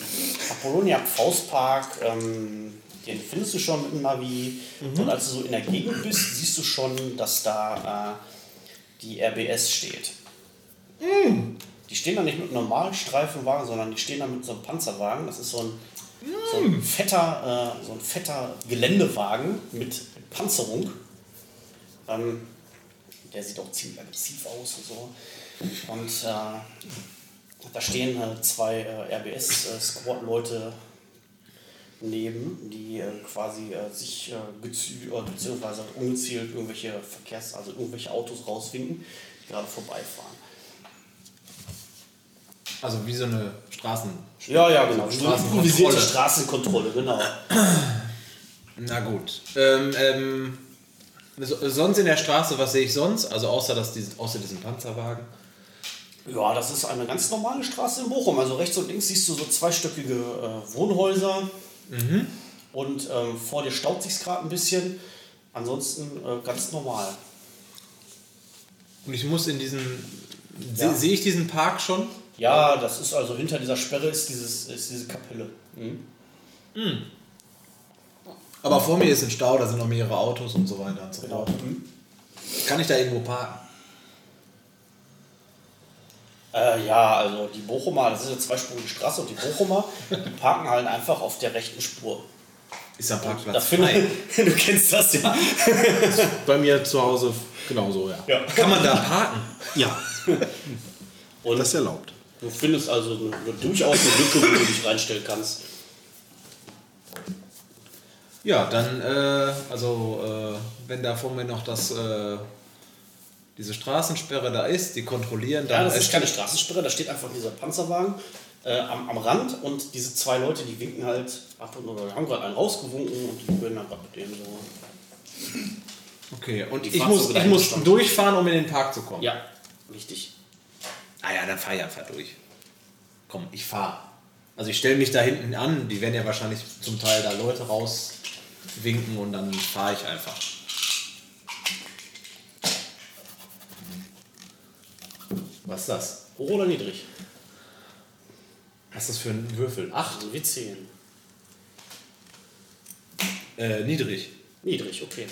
Apollonia Faustpark, ähm, den findest du schon mit dem Navi. Und als du so in der Gegend bist, siehst du schon, dass da äh, die RBS steht. Die stehen da nicht mit einem normalen Streifenwagen, sondern die stehen da mit so einem Panzerwagen. Das ist so ein, so ein, fetter, äh, so ein fetter Geländewagen mit Panzerung. Ähm, der sieht auch ziemlich aggressiv aus und so. Und äh, da stehen äh, zwei äh, RBS-Squad-Leute neben, die äh, quasi äh, sich äh, äh, beziehungsweise ungezielt irgendwelche Verkehrs-, also irgendwelche Autos rauswinken, die gerade vorbeifahren. Also wie so eine Straßen. Ja, ja, genau. So eine Straßenkontrolle. improvisierte Straßenkontrolle, genau. Na gut. Ähm, ähm, so, sonst in der Straße, was sehe ich sonst? Also außer, dass diese, außer diesem Panzerwagen. Ja, das ist eine ganz normale Straße in Bochum. Also rechts und links siehst du so zweistöckige äh, Wohnhäuser. Und ähm, vor dir staut sich gerade ein bisschen. Ansonsten äh, ganz normal. Und ich muss in diesen. Ja. Se, sehe ich diesen Park schon? Ja, das ist also hinter dieser Sperre ist, dieses, ist diese Kapelle. Aber vor mir ist ein Stau, da sind noch mehrere Autos und so weiter und so Genau. fort. Kann ich da irgendwo parken? Äh, ja, also die Bochumer, das ist eine zweispurige Straße und die Bochumer, die parken halt einfach auf der rechten Spur. Ist da ein Da Parkplatz findet, frei? du kennst das ja. Bei mir zu Hause genauso, ja. Kann man da parken? Ja. Und Das ist erlaubt. du findest also eine, eine, durchaus eine Lücke, wo du dich reinstellen kannst. Ja, dann, äh, also, äh, wenn da vor mir noch das, äh, diese Straßensperre da ist, die kontrollieren, dann. Ja, das ist keine Straßensperre, da steht einfach dieser Panzerwagen äh, am, am Rand und diese zwei Leute, die winken halt ab und oder haben gerade einen rausgewunken und die können dann gerade mit dem so. Okay, und ich muss, ich muss durchfahren, um in den Park zu kommen. Ja, richtig. Ah ja, dann fahr ich einfach durch. Komm, ich fahr. Also ich stelle mich da hinten an, die werden ja wahrscheinlich zum Teil da Leute rauswinken und dann fahre ich einfach. Was ist das? Hoch oder niedrig? Was ist das für ein Würfel? Ach, Also wir zählen. äh, niedrig. Niedrig, okay.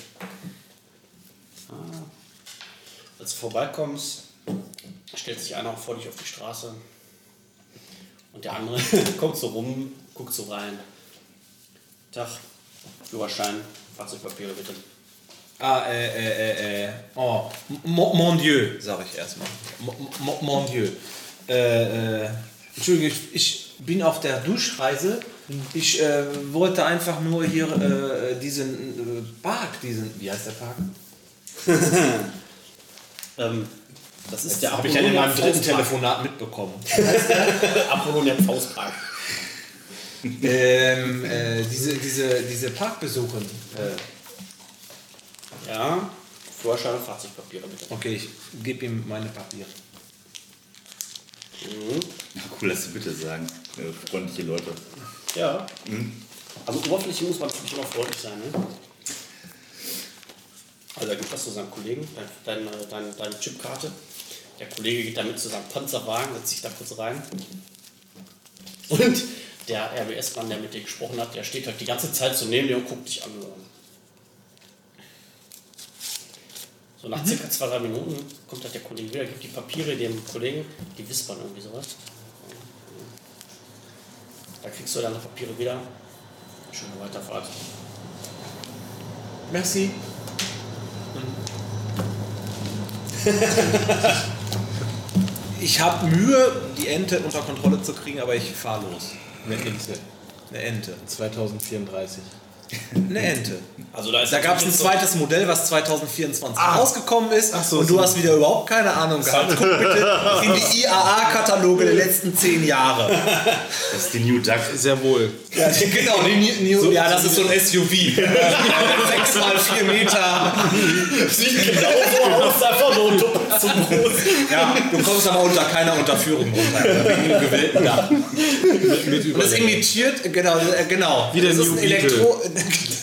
Ah. Als du vorbeikommst, stellt sich einer vor dich auf die Straße und der andere kommt so rum, guckt so rein. Tag, Führerschein, Fahrzeugpapiere bitte. Ah, äh, äh, äh, äh. Oh, mon, mon Dieu, sag ich erstmal. Mon, Dieu. Äh, äh, Entschuldigung, ich, bin auf der Duschreise. Ich äh, wollte einfach nur hier äh, diesen äh, Park, diesen, wie heißt der Park? Ähm, das ist der Habe ich ja in meinem dritten. Telefonat mitbekommen. Apollonian Faustpark. ähm, äh, diese, diese, diese Parkbesuche. Äh, Ja, Führerschein und Fahrzeugpapiere bitte. okay, ich gebe ihm meine Papiere. Ja, cool, dass Sie bitte sagen. Äh, freundliche Leute. Ja. Also oberflächlich muss man natürlich immer freundlich sein, ne? Also da gibt das zu seinem Kollegen, deine, deine, deine, deine Chipkarte. Der Kollege geht damit zu seinem Panzerwagen, setzt sich da kurz rein. Und der RWS-Mann, der mit dir gesprochen hat, der steht halt die ganze Zeit so neben dir und guckt dich an. So nach circa zwei, drei Minuten kommt halt der Kollege wieder, gibt die Papiere dem Kollegen, die wispern irgendwie sowas. Da kriegst du deine Papiere wieder. Schöne Weiterfahrt. Merci. Ich habe Mühe, die Ente unter Kontrolle zu kriegen, aber ich fahre los. Eine Ente. Eine Ente. 2034. Eine Ente. Also da ist Da gab es ein so- zweites Modell, was 2024 rausgekommen ist. Ach so, und du so. hast wieder überhaupt keine Ahnung gehabt. Guck bitte in die IAA-Kataloge der letzten zehn Jahre. Das ist die New Duck. Sehr wohl. Ja, die, genau, die New, New, ja, das ist so ein SUV. Sechs mal vier Meter. Sieht genauso aus, einfach nur doppelt so groß. Ja, du kommst aber unter keiner Unterführung runter. Wegen dem gewählten Dach. Mit Und es imitiert, genau, äh, genau. Wie der das ist New ein Elektro,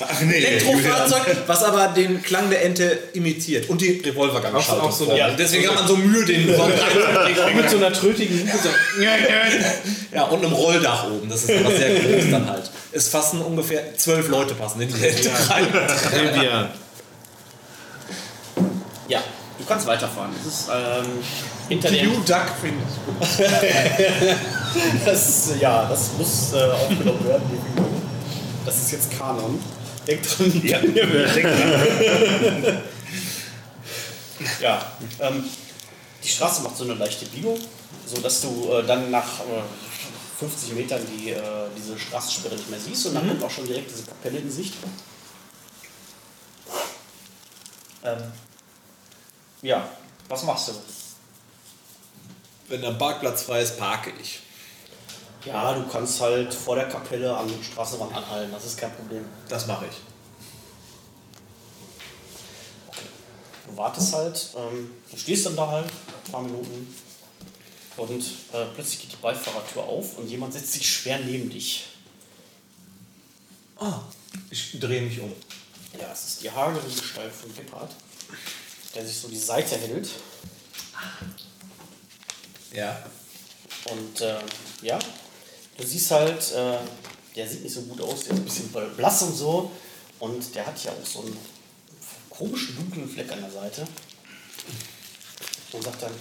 Ach nee, Elektrofahrzeug, was aber den Klang der Ente imitiert. Und die Revolvergangschaltung. Auch so- auch so- vorne. ja. Deswegen hat man so Mühe, den reinzukriegen. mit so einer trötigen. Ja, und einem Rolldach oben. Das ist aber sehr groß dann halt. Es fassen ungefähr zwölf Leute passen in die Ente rein. Debian. Ja, du kannst weiterfahren. Das ist ähm, hinter. New Duck finde ich. Das, ja, das muss äh, aufgenommen werden. Das ist jetzt Kanon. Denk dran. Ja, ja ähm, die Straße macht so eine leichte Biegung, sodass du äh, dann nach äh, 50 Metern die, äh, diese Straßensperre nicht mehr siehst und dann kommt auch schon direkt diese Kapelle in Sicht. Ähm, ja, was machst du? Wenn der Parkplatz frei ist, parke ich. Ja, du kannst halt vor der Kapelle an der Straßenrand anhalten, das ist kein Problem. Das mache ich. Du wartest halt, ähm, du stehst dann da halt, ein paar Minuten und äh, plötzlich geht die Beifahrertür auf und jemand setzt sich schwer neben dich. Ah, ich drehe mich um. Ja, es ist die hagere Gestalt von Gebhardt, der sich so die Seite hält Ja. und äh, ja, du siehst halt, äh, der sieht nicht so gut aus, der ist ein bisschen blass und so und der hat ja auch so einen komischen dunklen Fleck an der Seite und sagt dann,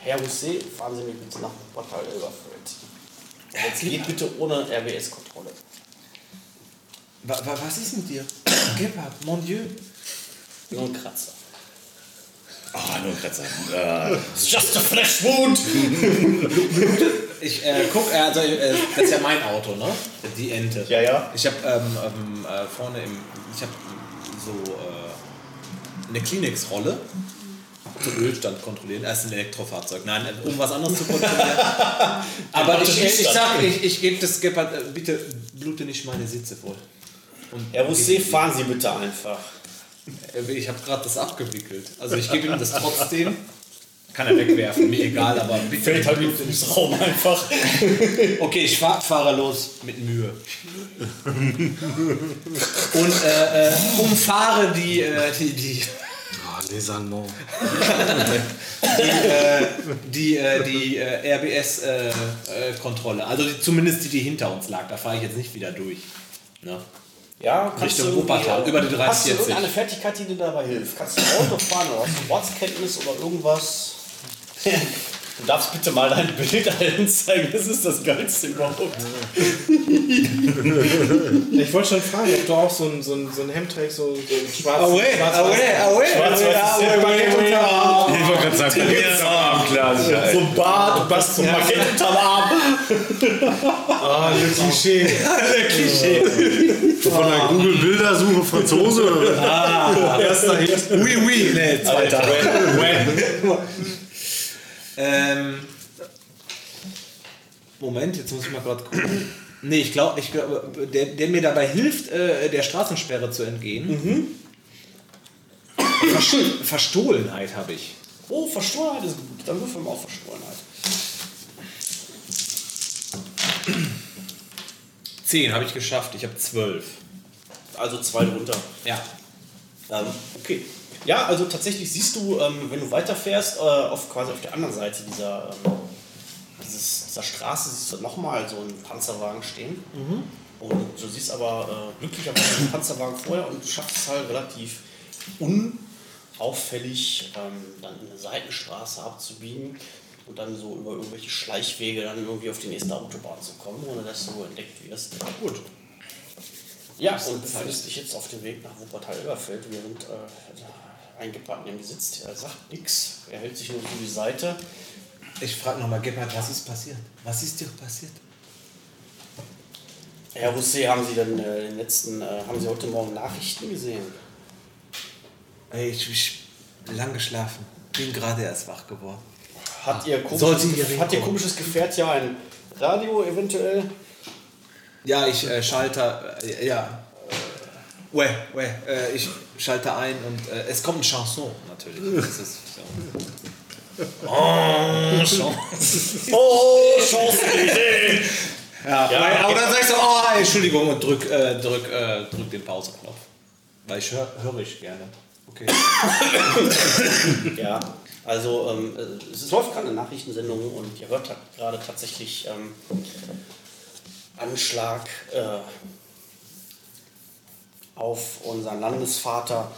Herr Rousset, fahren Sie mich bitte nach Portal Elberfeld. Jetzt geht bitte ohne wa was ist mit dir? Gebhard, mon Dieu. Nur ein Kratzer. Ah, nur gerade sagen. It's just a flesh wound! Ich äh, guck, äh, also äh, das ist ja mein Auto, ne? Die Ente. Ja, ja. Ich habe ähm, ähm, äh, vorne im, ich habe so äh, eine Kleenex-Rolle zum Ölstand kontrollieren. Er ist ein Elektrofahrzeug. Nein, äh, um was anderes zu kontrollieren. Aber ich, ich, ich sag, ich, ich gebe das Gepard, äh, bitte blute nicht meine Sitze voll. Und Herr Rousset, fahren Sie bitte einfach. Äh, Ich habe gerade das abgewickelt. Also ich gebe ihm das trotzdem. Kann er wegwerfen, mir egal, aber bitte Fällt halt blute ins. Raum einfach. Okay, ich fahr, fahre los mit Mühe. Und äh, äh, umfahre die, äh, die, die, Ah, les Allemands. die, äh, die äh, RBS-Kontrolle. also die, zumindest die, die hinter uns lag. Da fahre ich jetzt nicht wieder durch. Ne? Ja, kannst Richtung Wuppertal, äh, über die Hast du 340. irgendeine Fertigkeit, die dir dabei hilft? Kannst du Auto fahren oder hast du Ortskenntnis oder irgendwas? Du darfst bitte mal dein Bild allen zeigen, das ist das Geilste überhaupt. Ich wollte schon fragen, ob du auch so ein, so ein, so ein Hemd trägst, so, so ein schwarzes. Ich wollte gerade sagen, ja, klar, sicher. So ein Bart was zum Paket unterm Arm. Ah, le Klischee. Von der Google-Bildersuche Franzose oder was? Erster Hit. Oui, oui. Nee, zweiter. Alter. Ähm, Moment, jetzt muss ich mal gerade gucken. Nee, ich glaube, ich glaub, der, der mir dabei hilft, äh, der Straßensperre zu entgehen. Vers Verstohlenheit habe ich. Oh, Verstohlenheit ist gut. Dann würfeln wir auf Verstohlenheit. Zehn habe ich geschafft, ich habe zwölf. Also zwei drunter. Ja. Ähm, okay. Ja, also tatsächlich siehst du, ähm, wenn du weiterfährst, äh, auf quasi auf der anderen Seite dieser, ähm, dieses, dieser Straße, siehst du nochmal so einen Panzerwagen stehen. Und du siehst aber äh, glücklicherweise den Panzerwagen vorher und du schaffst es halt relativ unauffällig, ähm, dann in eine Seitenstraße abzubiegen und dann so über irgendwelche Schleichwege dann irgendwie auf die nächste Autobahn zu kommen, ohne dass du entdeckt wirst. Gut. Ja, und befindest dich jetzt auf dem Weg nach Wuppertal-Elberfeld, während äh, ein Gepard neben dir sitzt. Er sagt nichts, er hält sich nur so die Seite. Ich frage nochmal, Gebhard, was ist passiert? Was ist dir passiert? Herr Rousset, haben Sie denn äh, den letzten, äh, haben Sie heute Morgen Nachrichten gesehen? Ich habe lang geschlafen. Bin gerade erst wach geworden. Hat Ihr Sollte komisches, hier Gef- hat Ihr komisches Gefährt ja ein Radio eventuell? Ja, ich äh, schalte, äh, ja. Ouais, ouais, äh, ich schalte ein und äh, es kommt eine Chanson natürlich. Das ist so. Oh, Chance-Idee! Ja, Ja, aber dann sagst du, oh, Entschuldigung, und drück, äh, drück, äh, drück den Pauseknopf. Weil ich höre hör ich gerne. Okay. Ja, also ähm, äh, es läuft gerade eine Nachrichtensendung und ihr hört gerade tatsächlich ähm, Anschlag äh, auf unseren Landesvater,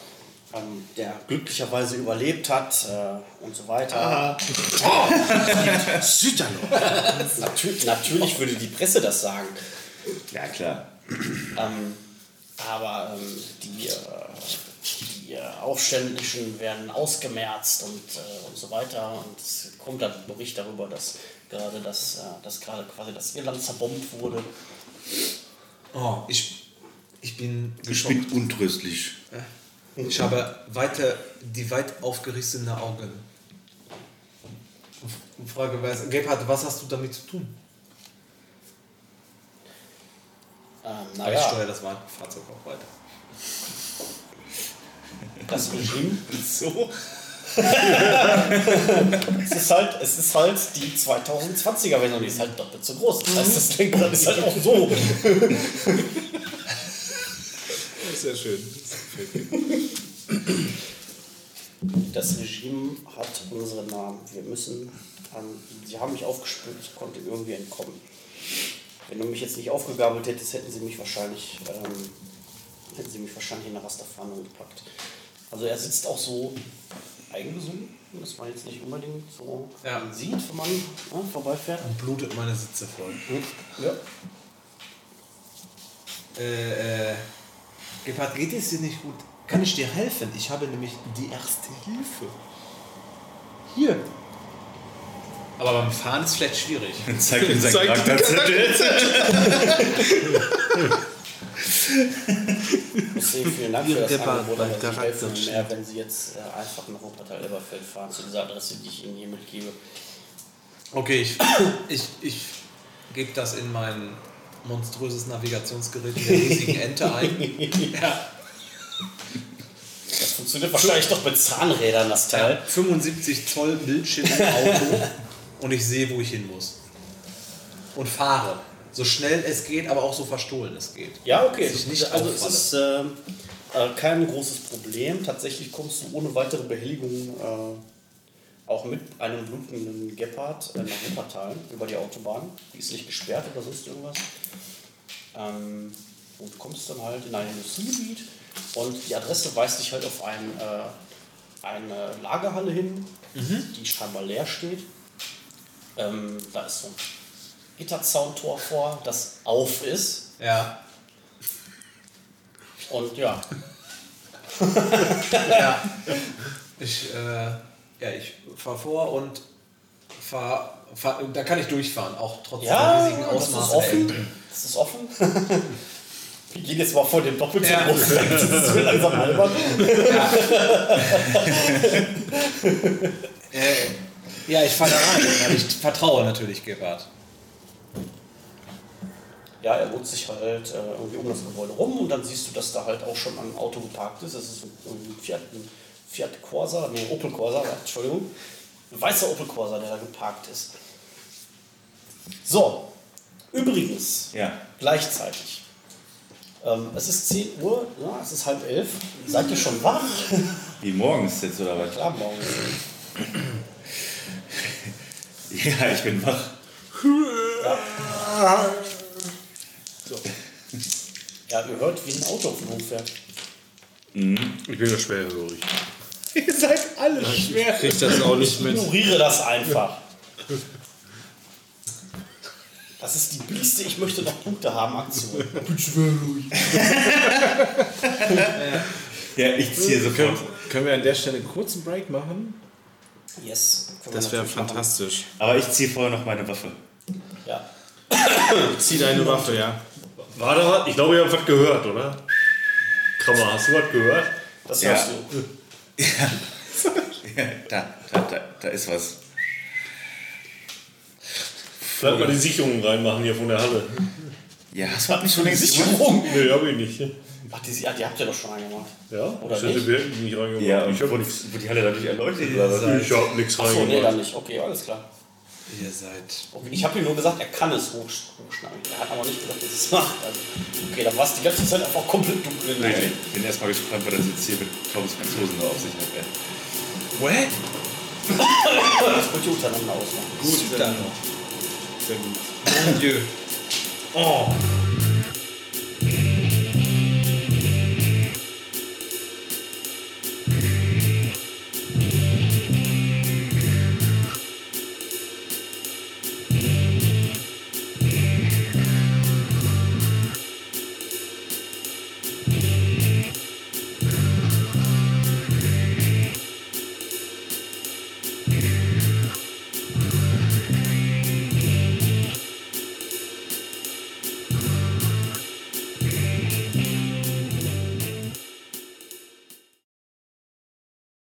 ähm, der glücklicherweise überlebt hat äh, und so weiter. Südano. Natür natürlich würde die Presse das sagen. Ja, klar. Ähm, aber ähm, die, äh, die äh, Aufständischen werden ausgemerzt und, äh, und so weiter. Und es kommt dann ein Bericht darüber, dass gerade das, äh, dass gerade quasi das Irland zerbombt wurde. Oh, ich, ich bin Ich bin untröstlich. Ich habe weiter die weit aufgerissene Augen. Und Frage, was, Gebhard, was hast du damit zu tun? Ähm, Aber ich naja, steuere das Fahrzeug auch weiter. das Regime, So? es ist halt, es ist halt die 2020er Version, die ist halt doppelt so groß. Das heißt, das Lenkrad ist halt auch so. Sehr schön. Das Regime hat unseren Namen. Wir müssen. Ähm, sie haben mich aufgespürt, ich konnte irgendwie entkommen. Wenn du mich jetzt nicht aufgegabelt hättest, hätten sie mich wahrscheinlich, ähm, hätten sie mich wahrscheinlich in eine Rasterfahndung gepackt. Also er sitzt auch so eingesungen, dass man jetzt nicht unbedingt so Ja. sieht, wenn man ne, vorbeifährt. Und blutet meine Sitze voll. Ja. Äh, äh, Gebhard, geht es dir nicht gut? Kann ich dir helfen? Ich habe nämlich die erste Hilfe. Hier. Aber beim Fahren ist vielleicht schwierig. Zeigt ihm sein Charakterzettel. Vielen Dank für das Debatte Angebot, aber Sie helfen mehr, wenn Sie jetzt äh, einfach nach Wuppertal-Elberfeld fahren, zu dieser Adresse, die ich Ihnen hier mitgebe. Okay, ich, ich, ich gebe das in mein monströses Navigationsgerät mit der riesigen Ente ein. Ja, Das funktioniert wahrscheinlich doch mit Zahnrädern, das Teil. 75 Zoll Bildschirm im Auto und ich sehe, wo ich hin muss. Und fahre. So schnell es geht, aber auch so verstohlen es geht. Ja, okay. Nicht also es ist ähm, äh, kein großes Problem. Tatsächlich kommst du ohne weitere Behelligung äh, auch mit einem blutenden Gepard äh, nach Wuppertal über die Autobahn. Die ist nicht gesperrt oder sonst irgendwas. Ähm, und du kommst dann halt in ein Industriegebiet und die Adresse weist dich halt auf ein, äh, eine Lagerhalle hin, die scheinbar leer steht. Ähm, da ist so ein Gitterzauntor vor, das auf ist. Ja. Und ja, ja. Ich, äh, ja, ich fahre vor und fahr, fahr, da kann ich durchfahren, auch trotz Ja, der riesigen das ist offen. Das ist offen. Wir gehen jetzt mal vor dem doppelt so Ja. Das ist mir langsam albern. Äh, ja, ich fahre da rein, weil ich vertraue natürlich Gebhardt. Ja, er lotst sich halt äh, irgendwie um das Gebäude rum und dann siehst du, dass da halt auch schon ein Auto geparkt ist. Das ist ein, ein Fiat, ein Fiat Corsa, nee, Opel Corsa, ja, Entschuldigung. Ein weißer Opel Corsa, der da geparkt ist. So, übrigens, Ja. gleichzeitig. Ähm, es ist 10 Uhr, ja, es ist halb elf. Seid ihr schon wach? Wie morgens jetzt oder was? Klar, morgen. Ja, ich bin wach. Ja, ihr hört, wie ein Auto auf den Hof fährt. Ich bin ja schwerhörig. Ihr seid alle schwer. Krieg das auch nicht mit. Ignoriere das einfach. Das ist die billigste Ich möchte noch Punkte haben Aktion. Ja, ich ziehe sofort. Können, können wir an der Stelle einen kurzen Break machen? Yes. Das wäre natürlich machen. fantastisch. Aber ich ziehe vorher noch meine Waffe. Ja. Zieh deine Waffe, ja. War da was? Ich glaube, ihr habt was gehört, oder? Kammer, hast du was gehört? Das Ja. hörst du. Ja, da, da, da, da ist was. Vielleicht mal die Sicherungen reinmachen hier von der Halle. Ja, hast du mich schon längst Sicherung. Nee, hab ich nicht. Ach, die, ja, die habt ihr doch schon angemacht. Ja? Oder ich hätte nicht? nicht reingemacht. Ja, ich hab, wurde, wurde die Halle dadurch erleuchtet oder was? ich hab nichts Achso, nee, dann reingemacht. nicht. Okay, alles klar. Ihr seid. Okay, ich habe ihm nur gesagt, er kann es hochsch- hochschneiden. Er hat aber nicht gesagt, dass er es macht. Also, okay, dann war es die ganze Zeit einfach komplett dunkel. in der Welt. Ich bin erstmal gespannt, was das jetzt hier mit Klaus Franzosen noch auf sich hat. What? Das könnt ihr untereinander ausmachen. Gut, dann noch. Sehr gut. Mon Dieu. Oh.